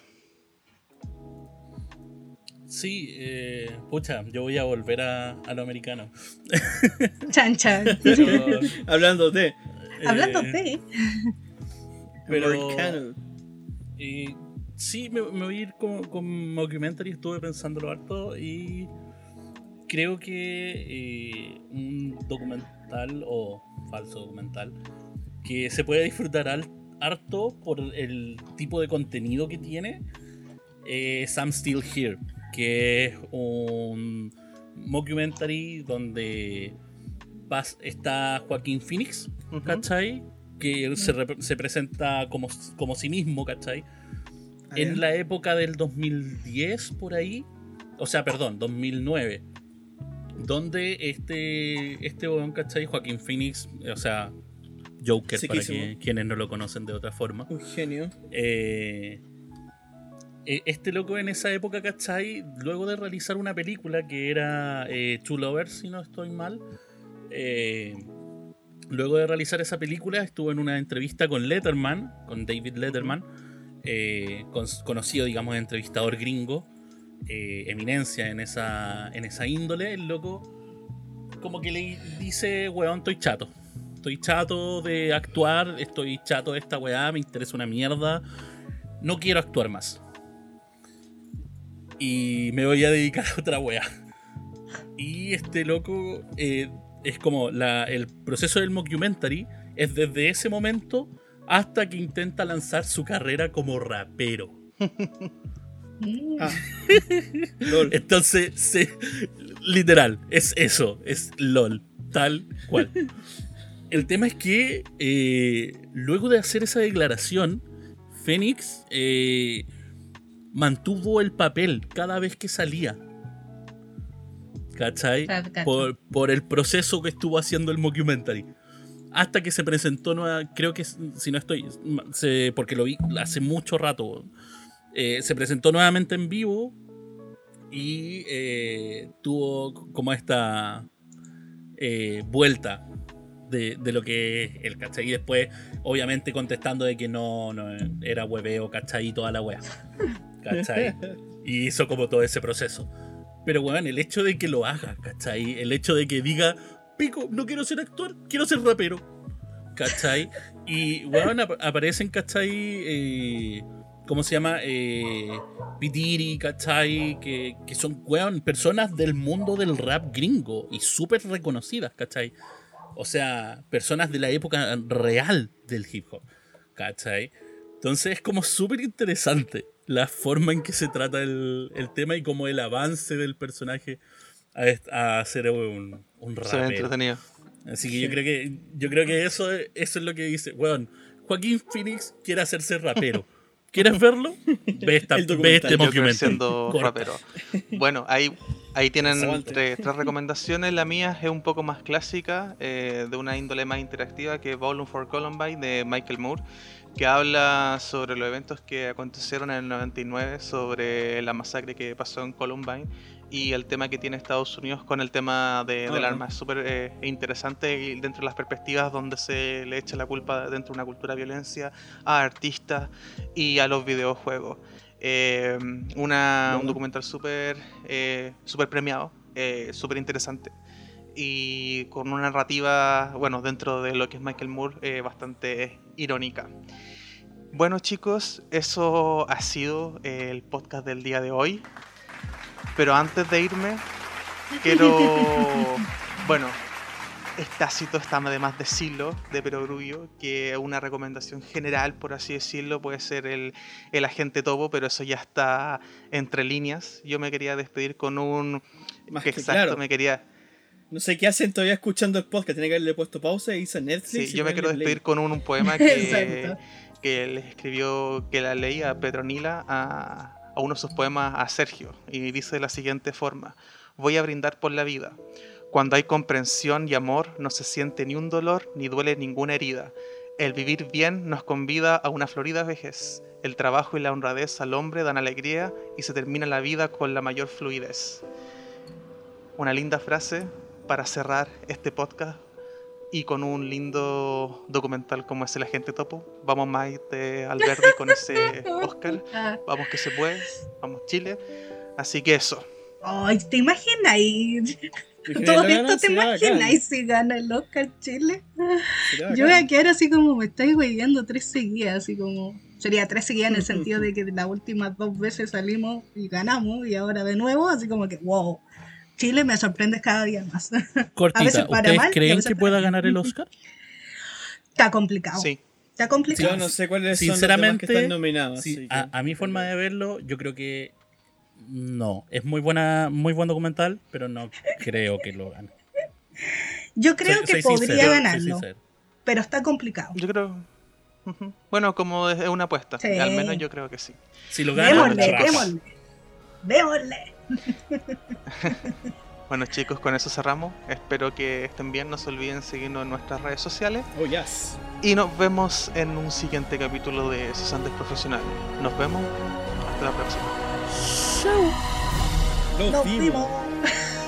Sí, eh, pucha, yo voy a volver a, a lo americano. Chan, chan. Pero, Hablando de Hablando eh, de. Pero- Americano. Sí, me, me voy a ir con, con Mockumentary, estuve pensándolo harto y creo que eh, un documental o falso documental que se puede disfrutar al- harto por el tipo de contenido que tiene eh, Sam Still Here, que es un mockumentary donde vas- está Joaquín Phoenix, Ujú. ¿cachai? Que él se, presenta como, como sí mismo, ¿cachai? Ah, En la época del 2010, por ahí, o sea, perdón, 2009, donde este, este weón, ¿cachai? Joaquín Phoenix, o sea, Joker, para que, quienes no lo conocen de otra forma. Un genio. Eh, eh, este loco en esa época, ¿cachai? Luego de realizar una película que era eh, Two Lovers, si no estoy mal, eh, luego de realizar esa película estuvo en una entrevista con Letterman, con David Letterman, eh, con- conocido, digamos, entrevistador gringo, eh, eminencia en esa, en esa índole, el loco como que le dice, weón, estoy chato. Estoy chato de actuar, estoy chato de esta weá, me interesa una mierda. No quiero actuar más. Y me voy a dedicar a otra weá. Y este loco eh, es como la- el proceso del mockumentary es desde ese momento hasta que intenta lanzar su carrera como rapero. Mm. Ah. Entonces, se- literal, es eso, es LOL, tal cual. El tema es que eh, luego de hacer esa declaración, Fénix eh, mantuvo el papel cada vez que salía. ¿Cachai? Por, por el proceso que estuvo haciendo el mockumentary. Hasta que se presentó nueva, creo que si no estoy, se- porque lo vi hace mucho rato, eh, se presentó nuevamente en vivo y eh, tuvo como esta eh, vuelta de, de lo que es el ¿cachai? Y después, obviamente, contestando de que no, no era hueveo, ¿cachai? Y toda la wea. ¿cachai? Y hizo como todo ese proceso. Pero, weón, el hecho de que lo haga, ¿cachai? El hecho de que diga, pico, no quiero ser actor, quiero ser rapero. ¿cachai? Y, weón, ap- aparecen, ¿cachai? Eh, ¿Cómo se llama? Eh, Pitiri, ¿cachai? Que, que son, weón, personas del mundo del rap gringo y súper reconocidas, ¿cachai? O sea, personas de la época real del hip hop, ¿cachai? Entonces es como súper interesante la forma en que se trata el, el tema y como el avance del personaje a, a ser un, un Se ve rapero. entretenido. Así que yo creo que yo creo que eso, eso es lo que dice, weón, Joaquín Phoenix quiere hacerse rapero. ¿Quieres verlo? Ve, esta, ve este siendo Corta. rapero. Bueno, ahí, ahí tienen tres, tres recomendaciones. La mía es un poco más clásica, eh, de una índole más interactiva, que es Bowling for Columbine de Michael Moore, que habla sobre los eventos que acontecieron en el 99, sobre la masacre que pasó en Columbine y el tema que tiene Estados Unidos con el tema de- del Ah, arma. Es súper eh, interesante y dentro de las perspectivas donde se le echa la culpa dentro de una cultura de violencia a artistas y a los videojuegos. Eh, una, un documental súper eh, súper premiado, eh, súper interesante y con una narrativa, bueno, dentro de lo que es Michael Moore, eh, bastante irónica. Bueno chicos, eso ha sido el podcast del día de hoy. Pero antes de irme, quiero, bueno, Estácito está de más decirlo, de Perogrullo, que una recomendación general, por así decirlo, puede ser el, el agente topo, pero eso ya está entre líneas. Yo me quería despedir con un... Más que que exacto, claro. me quería... No sé qué hacen todavía escuchando el podcast. Tiene que haberle puesto pausa y irse a Netflix. Sí, y yo me quiero despedir play. con un, un poema que, que les escribió, que la leí a Petronila, a, a uno de sus poemas a Sergio, y dice de la siguiente forma, voy a brindar por la vida. Cuando hay comprensión y amor, no se siente ni un dolor, ni duele ninguna herida. El vivir bien nos convida a una florida vejez. El trabajo y la honradez al hombre dan alegría y se termina la vida con la mayor fluidez. Una linda frase para cerrar este podcast y con un lindo documental como es El Agente Topo. Vamos Maite Alberdi con ese Oscar. Vamos que se puede. Vamos Chile. Así que eso. Ay, ¿te imaginas? Todo esto te imaginas si gana el Oscar Chile. Yo voy a quedar así como me estáis weyando tres seguidas, así como. Sería tres seguidas en el sentido de que las últimas dos veces salimos y ganamos, y ahora de nuevo, así como que, wow. Chile me sorprende cada día más. A Cortita, veces para ¿ustedes mal y a creen veces que para pueda bien. ganar el Oscar? Está complicado. Sí. Está complicado. Yo no sé cuáles son los Sinceramente, que están nominados. Sí, a, a mi forma de verlo, yo creo que no. Es muy buena, muy buen documental, pero no creo que lo gane. Yo creo Soy- que soy podría sincero, ganarlo, pero está complicado. Yo creo. Bueno, como es una apuesta. Sí. Al menos yo creo que sí. Si lo gana, Démosle, démosle. Démosle. bueno chicos, con eso cerramos. Espero que estén bien. No se olviden seguirnos en nuestras redes sociales. Oh, yes. Y nos vemos en un siguiente capítulo de Susantes Profesionales. Nos vemos. Hasta la próxima. Show. Nos, nos vimos. vimos.